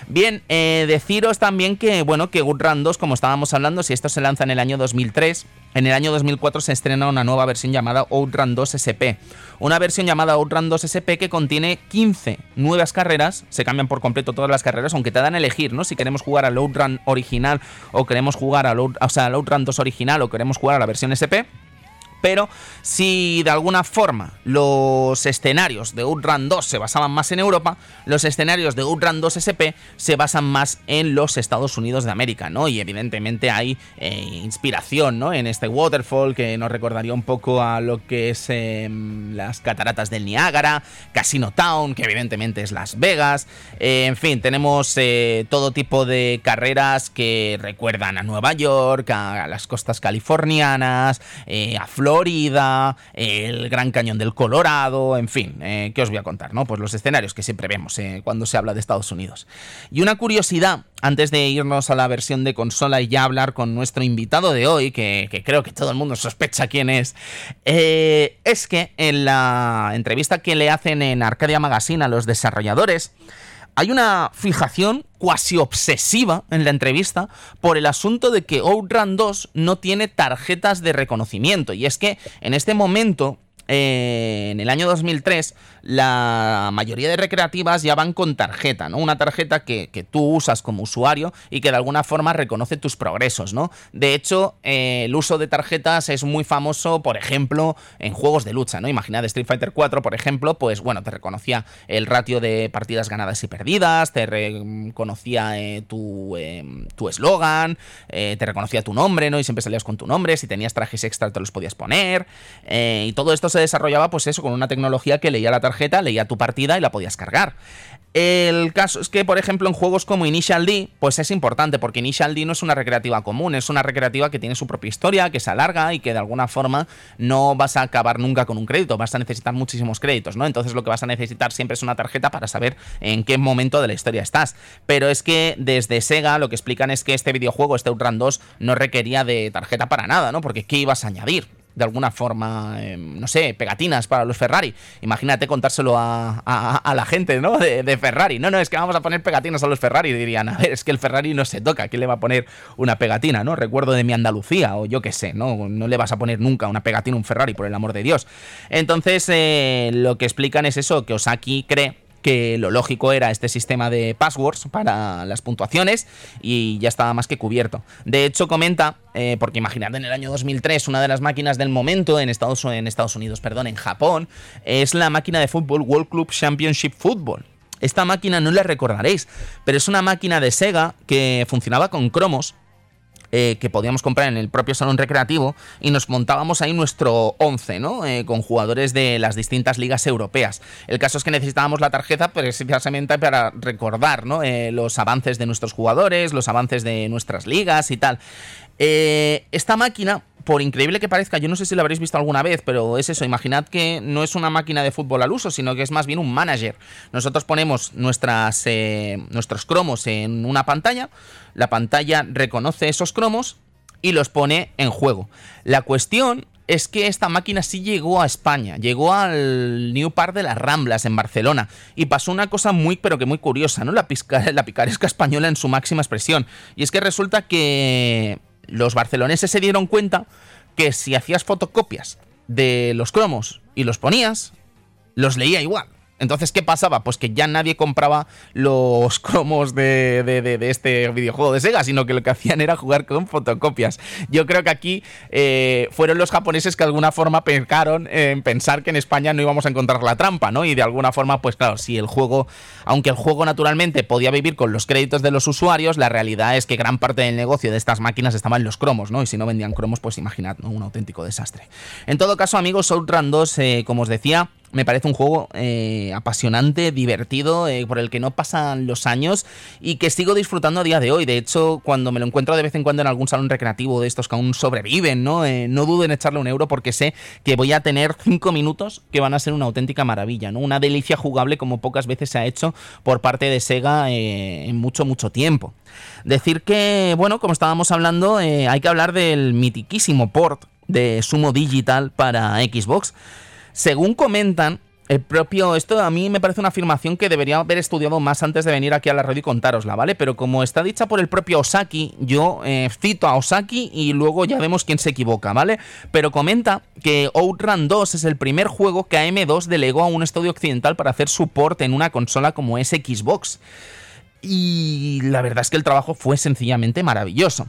Bien, eh, deciros también que, bueno, que Outrun 2, como estábamos hablando, si esto se lanza en el año 2003, en el año 2004 se estrena una nueva versión llamada Outrun 2 SP. Una versión llamada Outrun 2 SP que contiene 15 nuevas carreras, se cambian por completo todas las carreras, aunque te dan a elegir, ¿no? Si queremos jugar al Outrun original o queremos jugar al, o sea, al Outrun 2 original o queremos jugar a la versión SP pero si de alguna forma los escenarios de Outrun 2 se basaban más en Europa, los escenarios de Outrun 2 SP se basan más en los Estados Unidos de América, ¿no? Y evidentemente hay eh, inspiración, ¿no? En este waterfall que nos recordaría un poco a lo que es em, las cataratas del Niágara, Casino Town, que evidentemente es Las Vegas, eh, en fin, tenemos eh, todo tipo de carreras que recuerdan a Nueva York, a, las costas californianas, a Florida, Florida, el Gran Cañón del Colorado, en fin, eh, ¿qué os voy a contar? ¿no? Pues los escenarios que siempre vemos eh, cuando se habla de Estados Unidos. Y una curiosidad, antes de irnos a la versión de consola y ya hablar con nuestro invitado de hoy, que, creo que todo el mundo sospecha quién es, eh, es que en la entrevista que le hacen en Arcadia Magazine a los desarrolladores, hay una fijación cuasi obsesiva en la entrevista por el asunto de que Outrun 2 no tiene tarjetas de reconocimiento. Y es que en este momento eh, en el año 2003 la mayoría de recreativas ya van con tarjeta, ¿no? Una tarjeta que, tú usas como usuario y que de alguna forma reconoce tus progresos, ¿no? De hecho, eh, el uso de tarjetas es muy famoso, por ejemplo, en juegos de lucha, ¿no? Imaginad Street Fighter 4, por ejemplo, pues bueno, te reconocía el ratio de partidas ganadas y perdidas, te reconocía eh, tu eslogan, te reconocía tu nombre, ¿no? Y siempre salías con tu nombre, si tenías trajes extra te los podías poner, y todo esto se desarrollaba pues eso, con una tecnología que leía la tarjeta, leía tu partida y la podías cargar. El caso es que, por ejemplo, en juegos como Initial D, pues es importante, porque Initial D no es una recreativa común, es una recreativa que tiene su propia historia, que se alarga y que de alguna forma no vas a acabar nunca con un crédito, vas a necesitar muchísimos créditos, ¿no? Entonces lo que vas a necesitar siempre es una tarjeta para saber en qué momento de la historia estás. Pero es que desde Sega lo que explican es que este videojuego, este Outrun 2, no requería de tarjeta para nada, ¿no? Porque ¿qué ibas a añadir? De alguna forma, em, no sé, pegatinas para los Ferrari. Imagínate contárselo a, la gente, ¿no? De, Ferrari. No, no, es que vamos a poner pegatinas a los Ferrari. Dirían, a ver, es que el Ferrari no se toca. ¿Quién le va a poner una pegatina, no? Recuerdo de mi Andalucía, o yo qué sé, ¿no? No le vas a poner nunca una pegatina a un Ferrari, por el amor de Dios. Entonces, eh, lo que explican es eso, que Osaki cree que lo lógico era este sistema de passwords para las puntuaciones y ya estaba más que cubierto. De hecho, comenta, eh, porque imaginad en el año 2003, una de las máquinas del momento en Estados, en Estados Unidos, perdón, en Japón, es la máquina de fútbol World Club Championship Football. Esta máquina no la recordaréis, pero es una máquina de Sega que funcionaba con cromos eh, que podíamos comprar en el propio salón recreativo y nos montábamos ahí nuestro 11, ¿no? Eh, con jugadores de las distintas ligas europeas. El caso es que necesitábamos la tarjeta precisamente para recordar, ¿no? Eh, los avances de nuestros jugadores, los avances de nuestras ligas y tal. esta máquina por increíble que parezca, yo no sé si lo habréis visto alguna vez, pero es eso, imaginad que no es una máquina de fútbol al uso, sino que es más bien un manager. Nosotros ponemos nuestras, eh, nuestros cromos en una pantalla, la pantalla reconoce esos cromos y los pone en juego. La cuestión es que esta máquina sí llegó a España, llegó al New Park de las Ramblas en Barcelona y pasó una cosa muy pero que muy curiosa, ¿no? La, la picaresca española en su máxima expresión. Y es que resulta que los barceloneses se dieron cuenta que si hacías fotocopias de los cromos y los ponías, los leía igual. Entonces, ¿qué pasaba? Pues que ya nadie compraba los cromos de, este videojuego de Sega, sino que lo que hacían era jugar con fotocopias. Yo creo que aquí eh, fueron los japoneses que de alguna forma pecaron en pensar que en España no íbamos a encontrar la trampa, ¿no? Y de alguna forma, pues claro, si el juego, aunque el juego naturalmente podía vivir con los créditos de los usuarios, la realidad es que gran parte del negocio de estas máquinas estaba en los cromos, ¿no? Y si no vendían cromos, pues imaginad, ¿no? Un auténtico desastre. En todo caso, amigos, Outrun 2, eh, como os decía, me parece un juego eh, apasionante, divertido, eh, por el que no pasan los años y que sigo disfrutando a día de hoy. De hecho, cuando me lo encuentro de vez en cuando en algún salón recreativo de estos que aún sobreviven, ¿no? Eh, no dudo en echarle un euro porque sé que voy a tener cinco minutos que van a ser una auténtica maravilla, ¿no? Una delicia jugable como pocas veces se ha hecho por parte de Sega en mucho, mucho tiempo. Decir que, bueno, como estábamos hablando, hay que hablar del mitiquísimo port de Sumo Digital para Xbox según comentan, el propio, esto a mí me parece una afirmación que debería haber estudiado más antes de venir aquí a la radio y contárosla, ¿vale? Pero como está dicha por el propio Osaki, yo eh, cito a Osaki y luego ya vemos quién se equivoca, ¿vale? Pero comenta que Outrun 2 es el primer juego que AM2 delegó a un estudio occidental para hacer support en una consola como es Xbox. Y la verdad es que el trabajo fue sencillamente maravilloso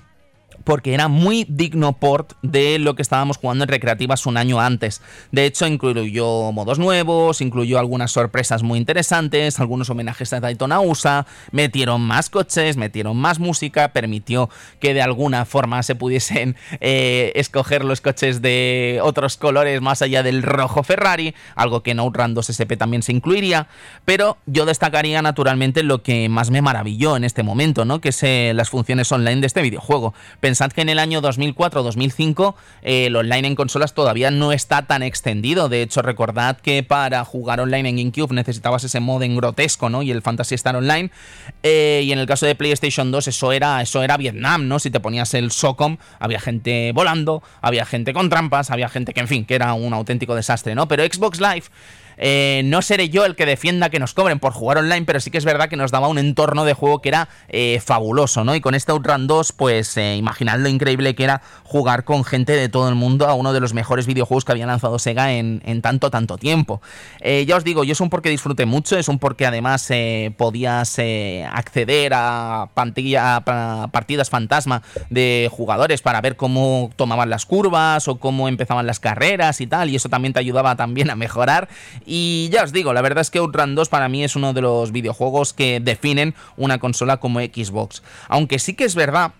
porque era muy digno port de lo que estábamos jugando en recreativas un año antes. De hecho, incluyó modos nuevos, incluyó algunas sorpresas muy interesantes, algunos homenajes a Daytona USA, metieron más coches, metieron más música, permitió que de alguna forma se pudiesen eh, escoger los coches de otros colores más allá del rojo Ferrari, algo que en Outrun 2 SP también se incluiría, pero yo destacaría naturalmente lo que más me maravilló en este momento, ¿no? que es eh, las funciones online de este videojuego Pensad que en el año 2004-2005 eh, el online en consolas todavía no está tan extendido. De hecho, recordad que para jugar online en GameCube necesitabas ese mod en grotesco, ¿no? Y el Fantasy Star Online. Eh, y en el caso de PlayStation 2, eso era, eso era Vietnam, ¿no? Si te ponías el SOCOM, había gente volando, había gente con trampas, había gente que, en fin, que era un auténtico desastre, ¿no? Pero Xbox Live eh, no seré yo el que defienda que nos cobren por jugar online, pero sí que es verdad que nos daba un entorno de juego que era eh, fabuloso, ¿no? Y con este Outrun 2, pues eh, imaginad lo increíble que era jugar con gente de todo el mundo a uno de los mejores videojuegos que había lanzado Sega en, tanto, tanto tiempo. ya os digo, yo es un porque disfruté mucho, es un porque además podías acceder a, a partidas fantasma de jugadores para ver cómo tomaban las curvas o cómo empezaban las carreras y tal, y eso también te ayudaba también a mejorar. Y ya os digo, la verdad es que Outrun 2 para mí es uno de los videojuegos que definen una consola como Xbox. Aunque sí que es verdad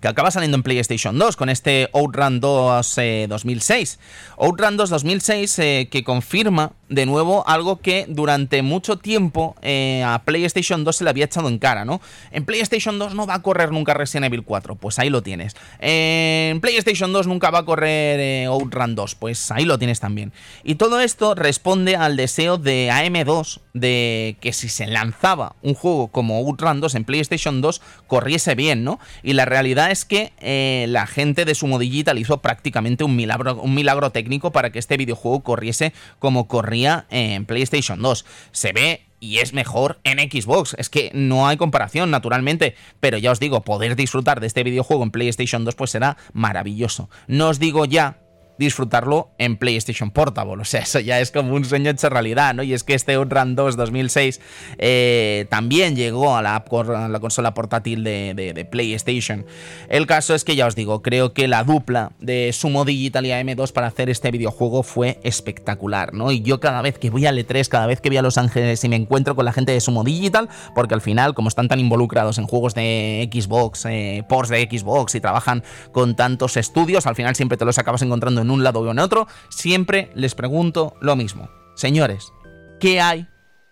que acaba saliendo en PlayStation 2 con este Outrun 2 2006. Outrun 2 2006 que confirma de nuevo algo que durante mucho tiempo eh, a PlayStation 2 se le había echado en cara, ¿no? En PlayStation 2 no va a correr nunca Resident Evil 4, pues ahí lo tienes. En PlayStation 2 nunca va a correr eh, Outrun 2, pues ahí lo tienes también. Y todo esto responde al deseo de AM2 de que si se lanzaba un juego como Outrun 2 en PlayStation 2 corriese bien, ¿no? Y la realidad es que eh, la gente de Sumo Digital hizo prácticamente un milagro, un milagro técnico para que este videojuego corriese como corría en PlayStation 2. Se ve y es mejor en Xbox. Es que no hay comparación, naturalmente. Pero ya os digo, poder disfrutar de este videojuego en PlayStation 2 pues será maravilloso. No os digo ya disfrutarlo en PlayStation Portable. O sea, eso ya es como un sueño hecho realidad, ¿no? Y es que este Outrun 2 2006 eh, también llegó a la, la consola portátil de, PlayStation. El caso es que ya os digo, creo que la dupla de Sumo Digital y AM2 para hacer este videojuego fue espectacular, ¿no? Y yo cada vez que voy a L3, cada vez que voy a Los Ángeles y me encuentro con la gente de Sumo Digital, porque al final, como están tan involucrados en juegos de Xbox, eh, de Xbox y trabajan con tantos estudios, al final siempre te los acabas encontrando en un lado o en otro, siempre les pregunto lo mismo. Señores, ¿qué hay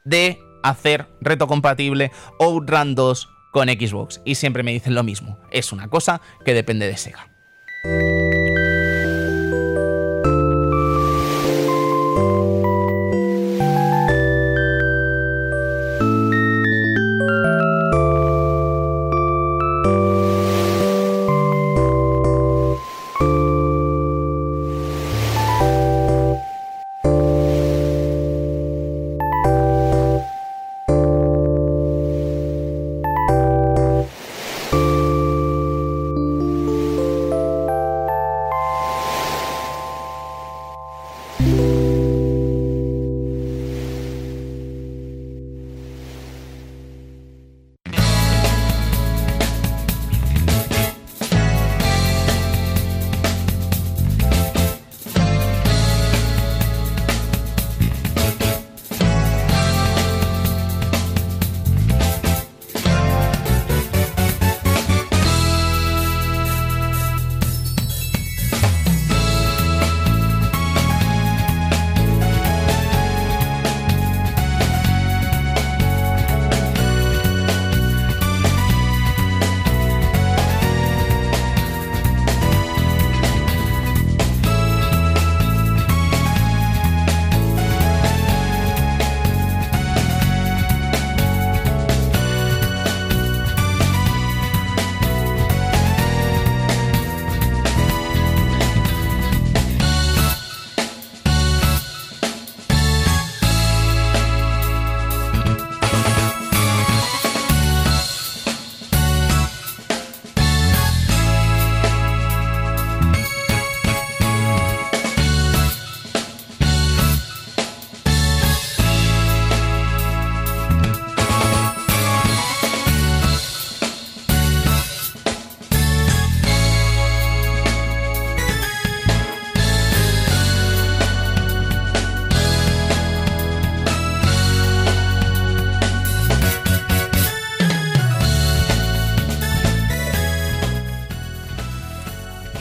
de hacer reto compatible Outrun 2 con Xbox? Y siempre me dicen lo mismo. Es una cosa que depende de Sega.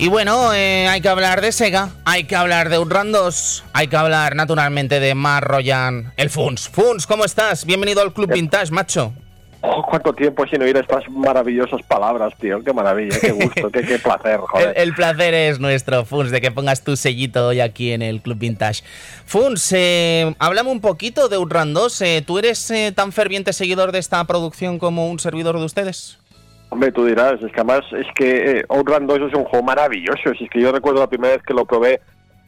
Y bueno, eh, hay que hablar de Sega, hay que hablar de Outrun 2, hay que hablar naturalmente de Mar Royan, el Funs. Funs, ¿cómo estás? Bienvenido al Club Vintage, macho. Oh, cuánto tiempo sin oír estas maravillosas palabras, tío. Qué maravilla, qué gusto, qué, qué, placer, joder. El, placer es nuestro, Funs, de que pongas tu sellito hoy aquí en el Club Vintage. Funs, eh, háblame un poquito de Outrun 2. Eh, ¿Tú eres eh, tan ferviente seguidor de esta producción como un servidor de ustedes? Hombre, tú dirás, es que además es que eh, Outrun 2 es un juego maravilloso. es que yo recuerdo la primera vez que lo probé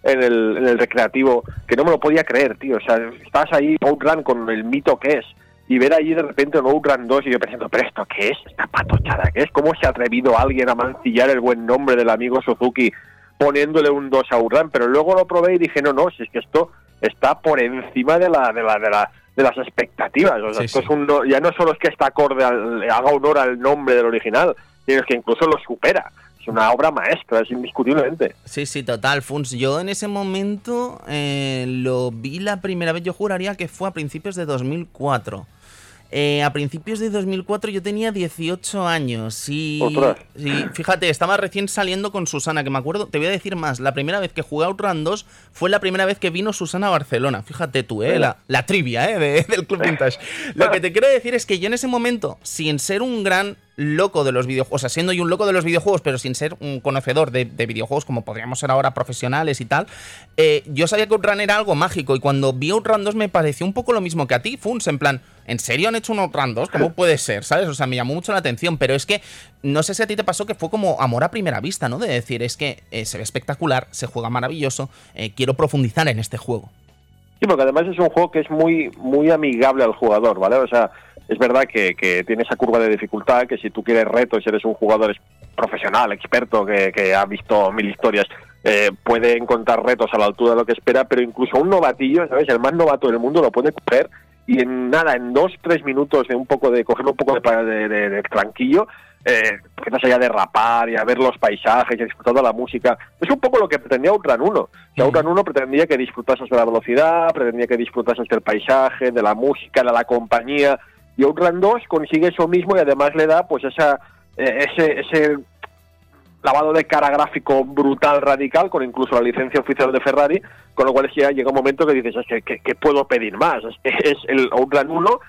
en el, en el recreativo, que no me lo podía creer, tío. O sea, estás ahí, Outrun, con el mito que es y ver allí de repente un Outrun 2 y yo pensando, pero esto qué es, esta patochada, ¿qué es? ¿Cómo se ha atrevido alguien a mancillar el buen nombre del amigo Suzuki poniéndole un 2 a Outrun? Pero luego lo probé y dije, no, no, si es que esto está por encima de la de la de la de las expectativas. O sea, esto es un, ya no solo es que está acorde haga honor al nombre del original, sino que incluso lo supera. Es una obra maestra, es indiscutiblemente. Sí, sí, total, Funs. Yo en ese momento eh, lo vi la primera vez, yo juraría que fue a principios de 2004. Eh, a principios de 2004 yo tenía 18 años y, fíjate, estaba recién saliendo con Susana, que me acuerdo, te voy a decir más, la primera vez que jugué a Outrun 2 fue la primera vez que vino Susana a Barcelona, fíjate tú, eh, la, trivia eh, del Club Vintage. Lo que te quiero decir es que yo en ese momento, sin ser un gran loco de los videojuegos, o sea, siendo yo un loco de los videojuegos, pero sin ser un conocedor de, videojuegos como podríamos ser ahora profesionales y tal, eh, yo sabía que Outrun era algo mágico y cuando vi Outrun 2 me pareció un poco lo mismo que a ti, Funs, en plan, ¿en serio han hecho un Outrun 2? ¿Cómo puede ser? ¿Sabes? O sea, me llamó mucho la atención, pero es que no sé si a ti te pasó que fue como amor a primera vista, ¿no? De decir, es que eh, se ve espectacular, se juega maravilloso, eh, quiero profundizar en este juego. Sí, porque además es un juego que es muy, muy amigable al jugador, ¿vale? O sea, es verdad que, tiene esa curva de dificultad, que si tú quieres retos, eres un jugador profesional, experto, que, ha visto mil historias, eh, puede encontrar retos a la altura de lo que espera, pero incluso un novatillo, ¿sabes? El más novato del mundo lo puede coger y en nada, en dos, tres minutos de un poco de coger un poco de, de, tranquillo, eh, allá a derrapar y a ver los paisajes y de la música. Es un poco lo que pretendía Outrun 1. O sea, Outrun 1 pretendía que disfrutases de la velocidad, pretendía que disfrutases del paisaje, de la música, de la compañía, y Outrun 2 consigue eso mismo y además le da pues eh, ese, ese lavado de cara gráfico brutal, radical, con incluso la licencia oficial de Ferrari, con lo cual es que ya llega un momento que dices, es que, ¿qué puedo pedir más? Es, el Outrun 1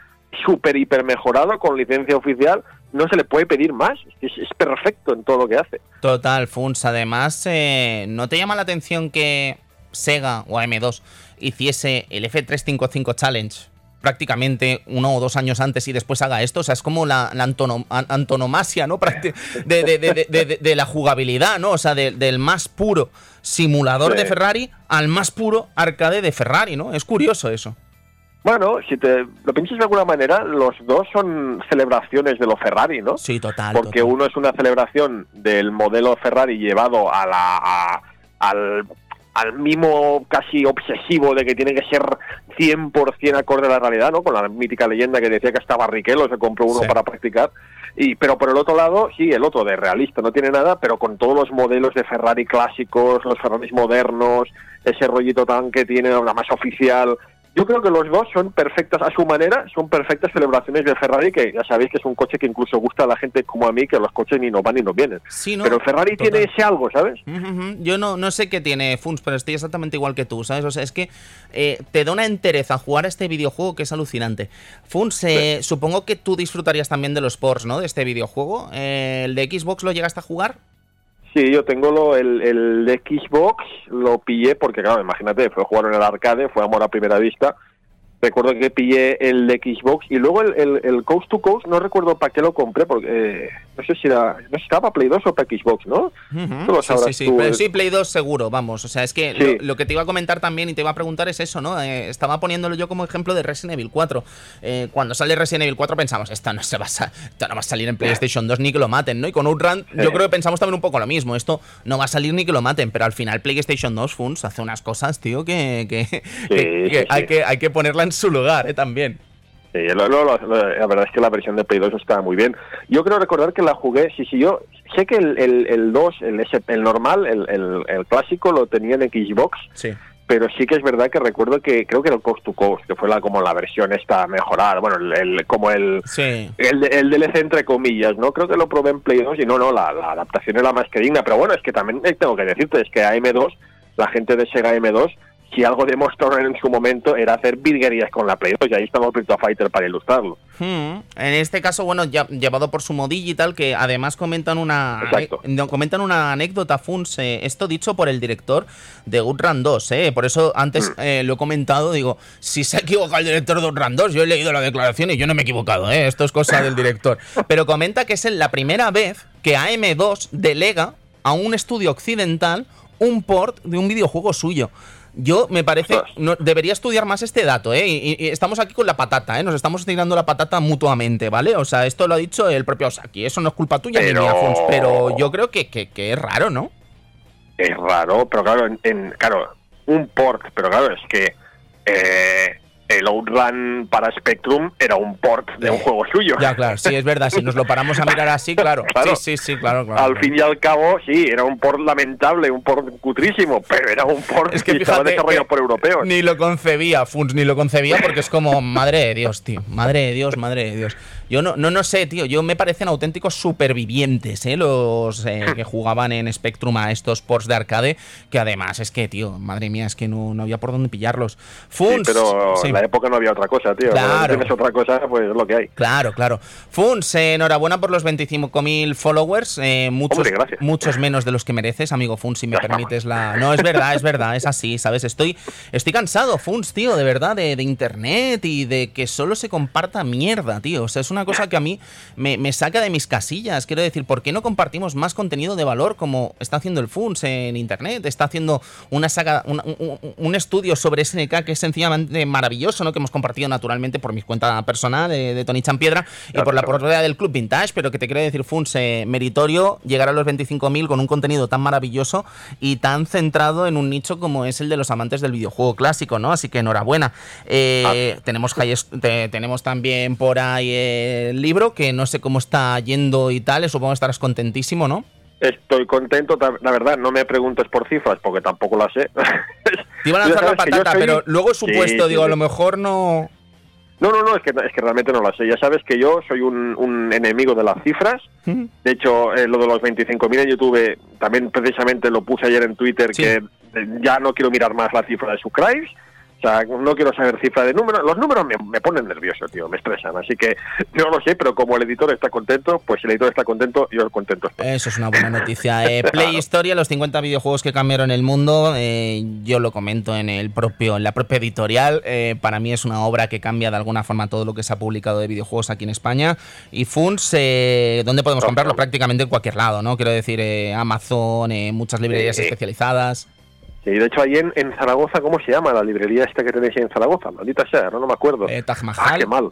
súper, hiper mejorado, con licencia oficial, no se le puede pedir más, es, es perfecto en todo lo que hace. Total, Funs, además, eh, ¿no te llama la atención que Sega o AM2 hiciese el F355 Challenge prácticamente uno o dos años antes y después haga esto. O sea, es como la, antonomasia, ¿no? De, la jugabilidad, ¿no? O sea, del más puro simulador de Ferrari al más puro arcade de Ferrari, ¿no? Es curioso eso. Bueno, si te lo piensas de alguna manera, los dos son celebraciones de lo Ferrari, ¿no? Sí, total. Porque uno es una celebración del modelo Ferrari llevado a la, al al mimo casi obsesivo de que tiene que ser 100% acorde a la realidad, ¿no? Con la mítica leyenda que decía que hasta Barrichello se compró uno para practicar. Y, pero por el otro lado, sí, el otro de realista no tiene nada, pero con todos los modelos de Ferrari clásicos, los Ferraris modernos, ese rollito tan que tiene la más oficial, yo creo que los dos son perfectas a su manera, son perfectas celebraciones de Ferrari, que ya sabéis que es un coche que incluso gusta a la gente como a mí, que los coches ni no van ni no vienen. pero Ferrari tiene ese algo, ¿sabes? Yo no, no sé qué tiene Funs, pero estoy exactamente igual que tú, ¿sabes? O sea, es que eh, te da una entereza jugar a este videojuego que es alucinante. Funs, eh, supongo que tú disfrutarías también de los ports, ¿no? De este videojuego. Eh, ¿El de Xbox lo llegaste a jugar? Sí, yo tengo lo, el, el de Xbox, lo pillé porque, claro, imagínate, fue jugar en el arcade, fue amor a primera vista. Recuerdo que pillé el de Xbox y luego el, el, Coast to Coast no recuerdo para qué lo compré porque eh, no sé si era no sé si estaba Play 2 o para Xbox ¿no? sí, sí, sí. Play 2 seguro vamos o sea es que lo, que te iba a comentar también y te iba a preguntar es eso ¿no? Eh, estaba poniéndolo yo como ejemplo de Resident Evil 4 eh, cuando sale Resident Evil 4 pensamos esto no se va a, esto no va a salir en PlayStation 2 ni que lo maten ¿no? y con Outrun yo creo que pensamos también un poco lo mismo esto no va a salir ni que lo maten pero al final PlayStation 2 Funs hace unas cosas tío que, que, hay que hay que ponerla en su lugar, ¿eh? También. Sí, la verdad es que la versión de Play 2 estaba muy bien. Yo creo recordar que la jugué, sí, sí, yo sé que el, el, el 2, el, el normal, el, el, clásico, lo tenía en Xbox. Sí. Pero sí que es verdad que recuerdo que creo que era el Coast to Coast, que fue la, como la versión esta mejorada, bueno, el, como el, sí. el, el DLC entre comillas, ¿no? Creo que lo probé en Play 2 y no, no, la, la adaptación era más que digna. Pero bueno, es que también tengo que decirte, es que AM2, la gente de Sega M2, si algo demostraron en su momento era hacer virguerías con la Play 2, y ahí estamos Virtua Fighter para ilustrarlo. Hmm. En este caso, bueno, ya, llevado por su modilla y tal, que además comentan una comentan una anécdota, Funs, eh, esto dicho por el director de Outrun 2, eh, por eso antes mm. eh, lo he comentado, digo, si se ha equivocado el director de Outrun 2, yo he leído la declaración y yo no me he equivocado, eh, esto es cosa del director, pero comenta que es la primera vez que AM2 delega a un estudio occidental un port de un videojuego suyo. Yo me parece, no, debería estudiar más este dato, ¿eh? Y, estamos aquí con la patata, ¿eh? Nos estamos tirando la patata mutuamente, ¿vale? O sea, esto lo ha dicho el propio Osaki, eso no es culpa tuya pero... ni mía, pero yo creo que, que, es raro, ¿no? Es raro, pero claro, en, claro, un port, pero claro, es que eh, el Outrun para Spectrum era un port de un eh, juego suyo. Ya, claro, sí, es verdad. Si nos lo paramos a mirar así, claro. sí, sí, sí, claro, claro. Al fin y al cabo, sí, era un port lamentable, un port cutrísimo, pero era un port es que, estaba desarrollado por europeos. Ni lo concebía, Funs, ni lo concebía porque es como, madre de Dios, tío. Madre de Dios, madre de Dios. Yo no, no, no sé, tío. Yo me parecen auténticos supervivientes, ¿eh? Los eh, que jugaban en Spectrum a estos ports de arcade. Que además es que, tío, madre mía, es que no, no había por dónde pillarlos. Funs. pero en la época no había otra cosa, tío. Claro. Si tienes otra cosa, pues es lo que hay. Claro, claro. Funs, enhorabuena por los 25.000 followers. Eh, muchos, muchos menos de los que mereces, amigo Funs, si me permites la. No, es verdad, es verdad, es así, ¿sabes? Estoy, estoy cansado, Funs, tío, de verdad, de, de internet y de que solo se comparta mierda, tío. O sea, es una cosa que a mí me, saca de mis casillas. Quiero decir, ¿por qué no compartimos más contenido de valor como está haciendo el FUNS en Internet? Está haciendo una saga, un, estudio sobre SNK que es sencillamente maravilloso, ¿no? Que hemos compartido naturalmente por mi cuenta personal de, Tony Champiedra y por la portada del Club Vintage, pero que te quiero decir, FUNS, eh, meritorio llegar a los 25.000 con un contenido tan maravilloso y tan centrado en un nicho como es el de los amantes del videojuego clásico, ¿no? Así que enhorabuena. Eh, ah. tenemos, tenemos también por ahí el libro, que no sé cómo está yendo y tal, supongo que estarás contentísimo, ¿no? Estoy contento, la verdad, no me preguntes por cifras porque tampoco las sé. Te iban a lanzar la patata, pero luego supuesto, digo, a lo mejor no... No, no, no, es que, es que realmente no las sé. Ya sabes que yo soy un, enemigo de las cifras. De hecho, eh, lo de los 25.000 en YouTube, también precisamente lo puse ayer en Twitter, que ya no quiero mirar más la cifra de subscribes o sea, no quiero saber cifra de números. Los números me, ponen nervioso, tío, me estresan. Así que no lo sé, pero como el editor está contento, pues el editor está contento, yo contento estoy. Eso es una buena noticia. Eh, Play Historia, los 50 videojuegos que cambiaron el mundo, eh, yo lo comento en el propio, en la propia editorial. Eh, para mí es una obra que cambia de alguna forma todo lo que se ha publicado de videojuegos aquí en España. Y Funs, ¿dónde podemos comprarlo? Prácticamente en cualquier lado, ¿no? Quiero decir, Amazon, muchas librerías especializadas. Sí, de hecho, ahí en, en, Zaragoza, ¿cómo se llama la librería esta que tenéis ahí en Zaragoza? Maldita sea, no, no me acuerdo. Eh, Taj Mahal. Ah, qué mal.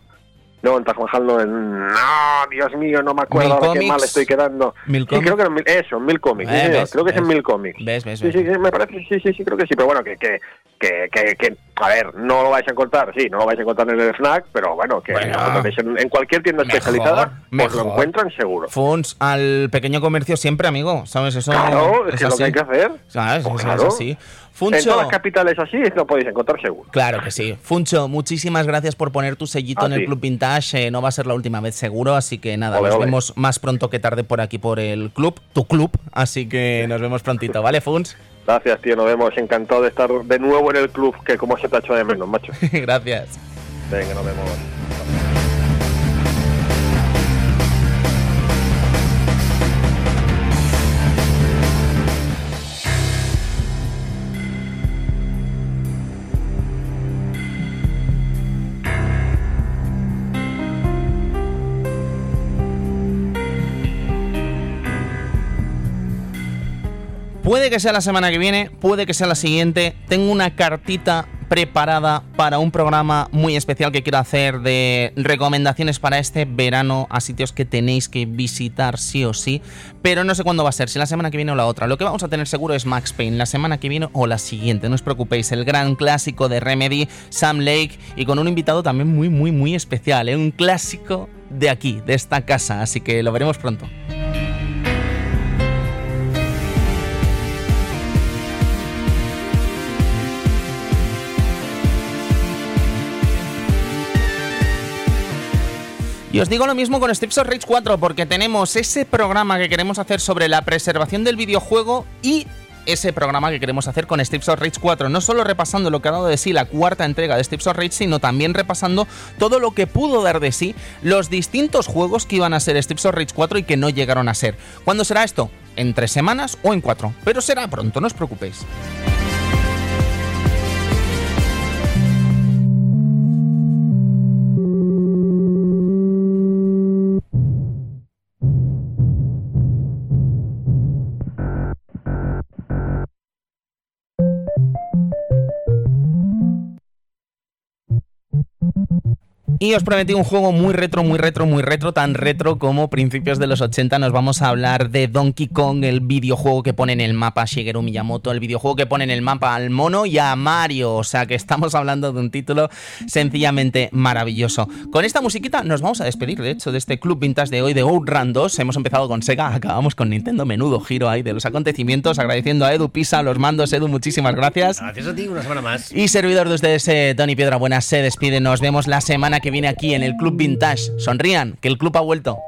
No, en Taj Mahal no, en... No, Dios mío, no me acuerdo ahora qué mal estoy quedando. Mil sí, creo que en eso, en Mil Comics. Eh, creo que es en Mil Comics. ¿Ves, ves, Sí, sí, sí, me parece, sí, sí, sí, creo que sí. Pero bueno, que, que, que, que, que a ver, no lo vais a encontrar, sí, no lo vais a encontrar en el FNAC, pero bueno, que en, cualquier tienda especializada, pues lo encuentran seguro. Funds al pequeño comercio siempre, amigo, ¿sabes? Eso claro, es, lo que hay que hacer. ¿Sabes? Pues claro. es así. Funcho, en todas las capitales así lo podéis encontrar seguro. Claro que sí. Funcho, muchísimas gracias por poner tu sellito en el Club Vintage. Eh, no va a ser la última vez seguro, así que nada, nos vemos más pronto que tarde por aquí por el club, tu club. Así que nos vemos prontito, ¿vale, Funch? Gracias, tío, nos vemos. Encantado de estar de nuevo en el club, que como se te ha hecho de menos, macho. gracias. Venga, nos vemos. Puede que sea la semana que viene, puede que sea la siguiente. Tengo una cartita preparada para un programa muy especial que quiero hacer de recomendaciones para este verano a sitios que tenéis que visitar sí o sí, pero no sé cuándo va a ser, si la semana que viene o la otra. Lo que vamos a tener seguro es Max Payne, la semana que viene o la siguiente, no os preocupéis, el gran clásico de Remedy, Sam Lake y con un invitado también muy muy muy especial, ¿eh? un clásico de aquí, de esta casa, así que lo veremos pronto. Y os digo lo mismo con Strips of Rage 4, porque tenemos ese programa que queremos hacer sobre la preservación del videojuego y ese programa que queremos hacer con Steps of Rage 4. No solo repasando lo que ha dado de sí la cuarta entrega de Steps of Rage, sino también repasando todo lo que pudo dar de sí los distintos juegos que iban a ser Steps of Rage 4 y que no llegaron a ser. ¿Cuándo será esto? ¿En tres semanas o en cuatro? Pero será pronto, no os preocupéis. Y os prometí un juego muy retro, muy retro, muy retro, tan retro como principios de los 80. Nos vamos a hablar de Donkey Kong, el videojuego que pone en el mapa a Shigeru Miyamoto, el videojuego que pone en el mapa al mono y a Mario. O sea que estamos hablando de un título sencillamente maravilloso. Con esta musiquita nos vamos a despedir, de hecho, de este club vintage de hoy de Outrun 2. Hemos empezado con Sega, acabamos con Nintendo. Menudo giro ahí de los acontecimientos. Agradeciendo a Edu Pisa los mandos. Edu, muchísimas gracias. Gracias a ti, una semana más. Y servidor de ustedes, eh, Tony Piedra Buenas, se despide. Nos vemos la semana que viene aquí en el Club Vintage. Sonrían, que el club ha vuelto.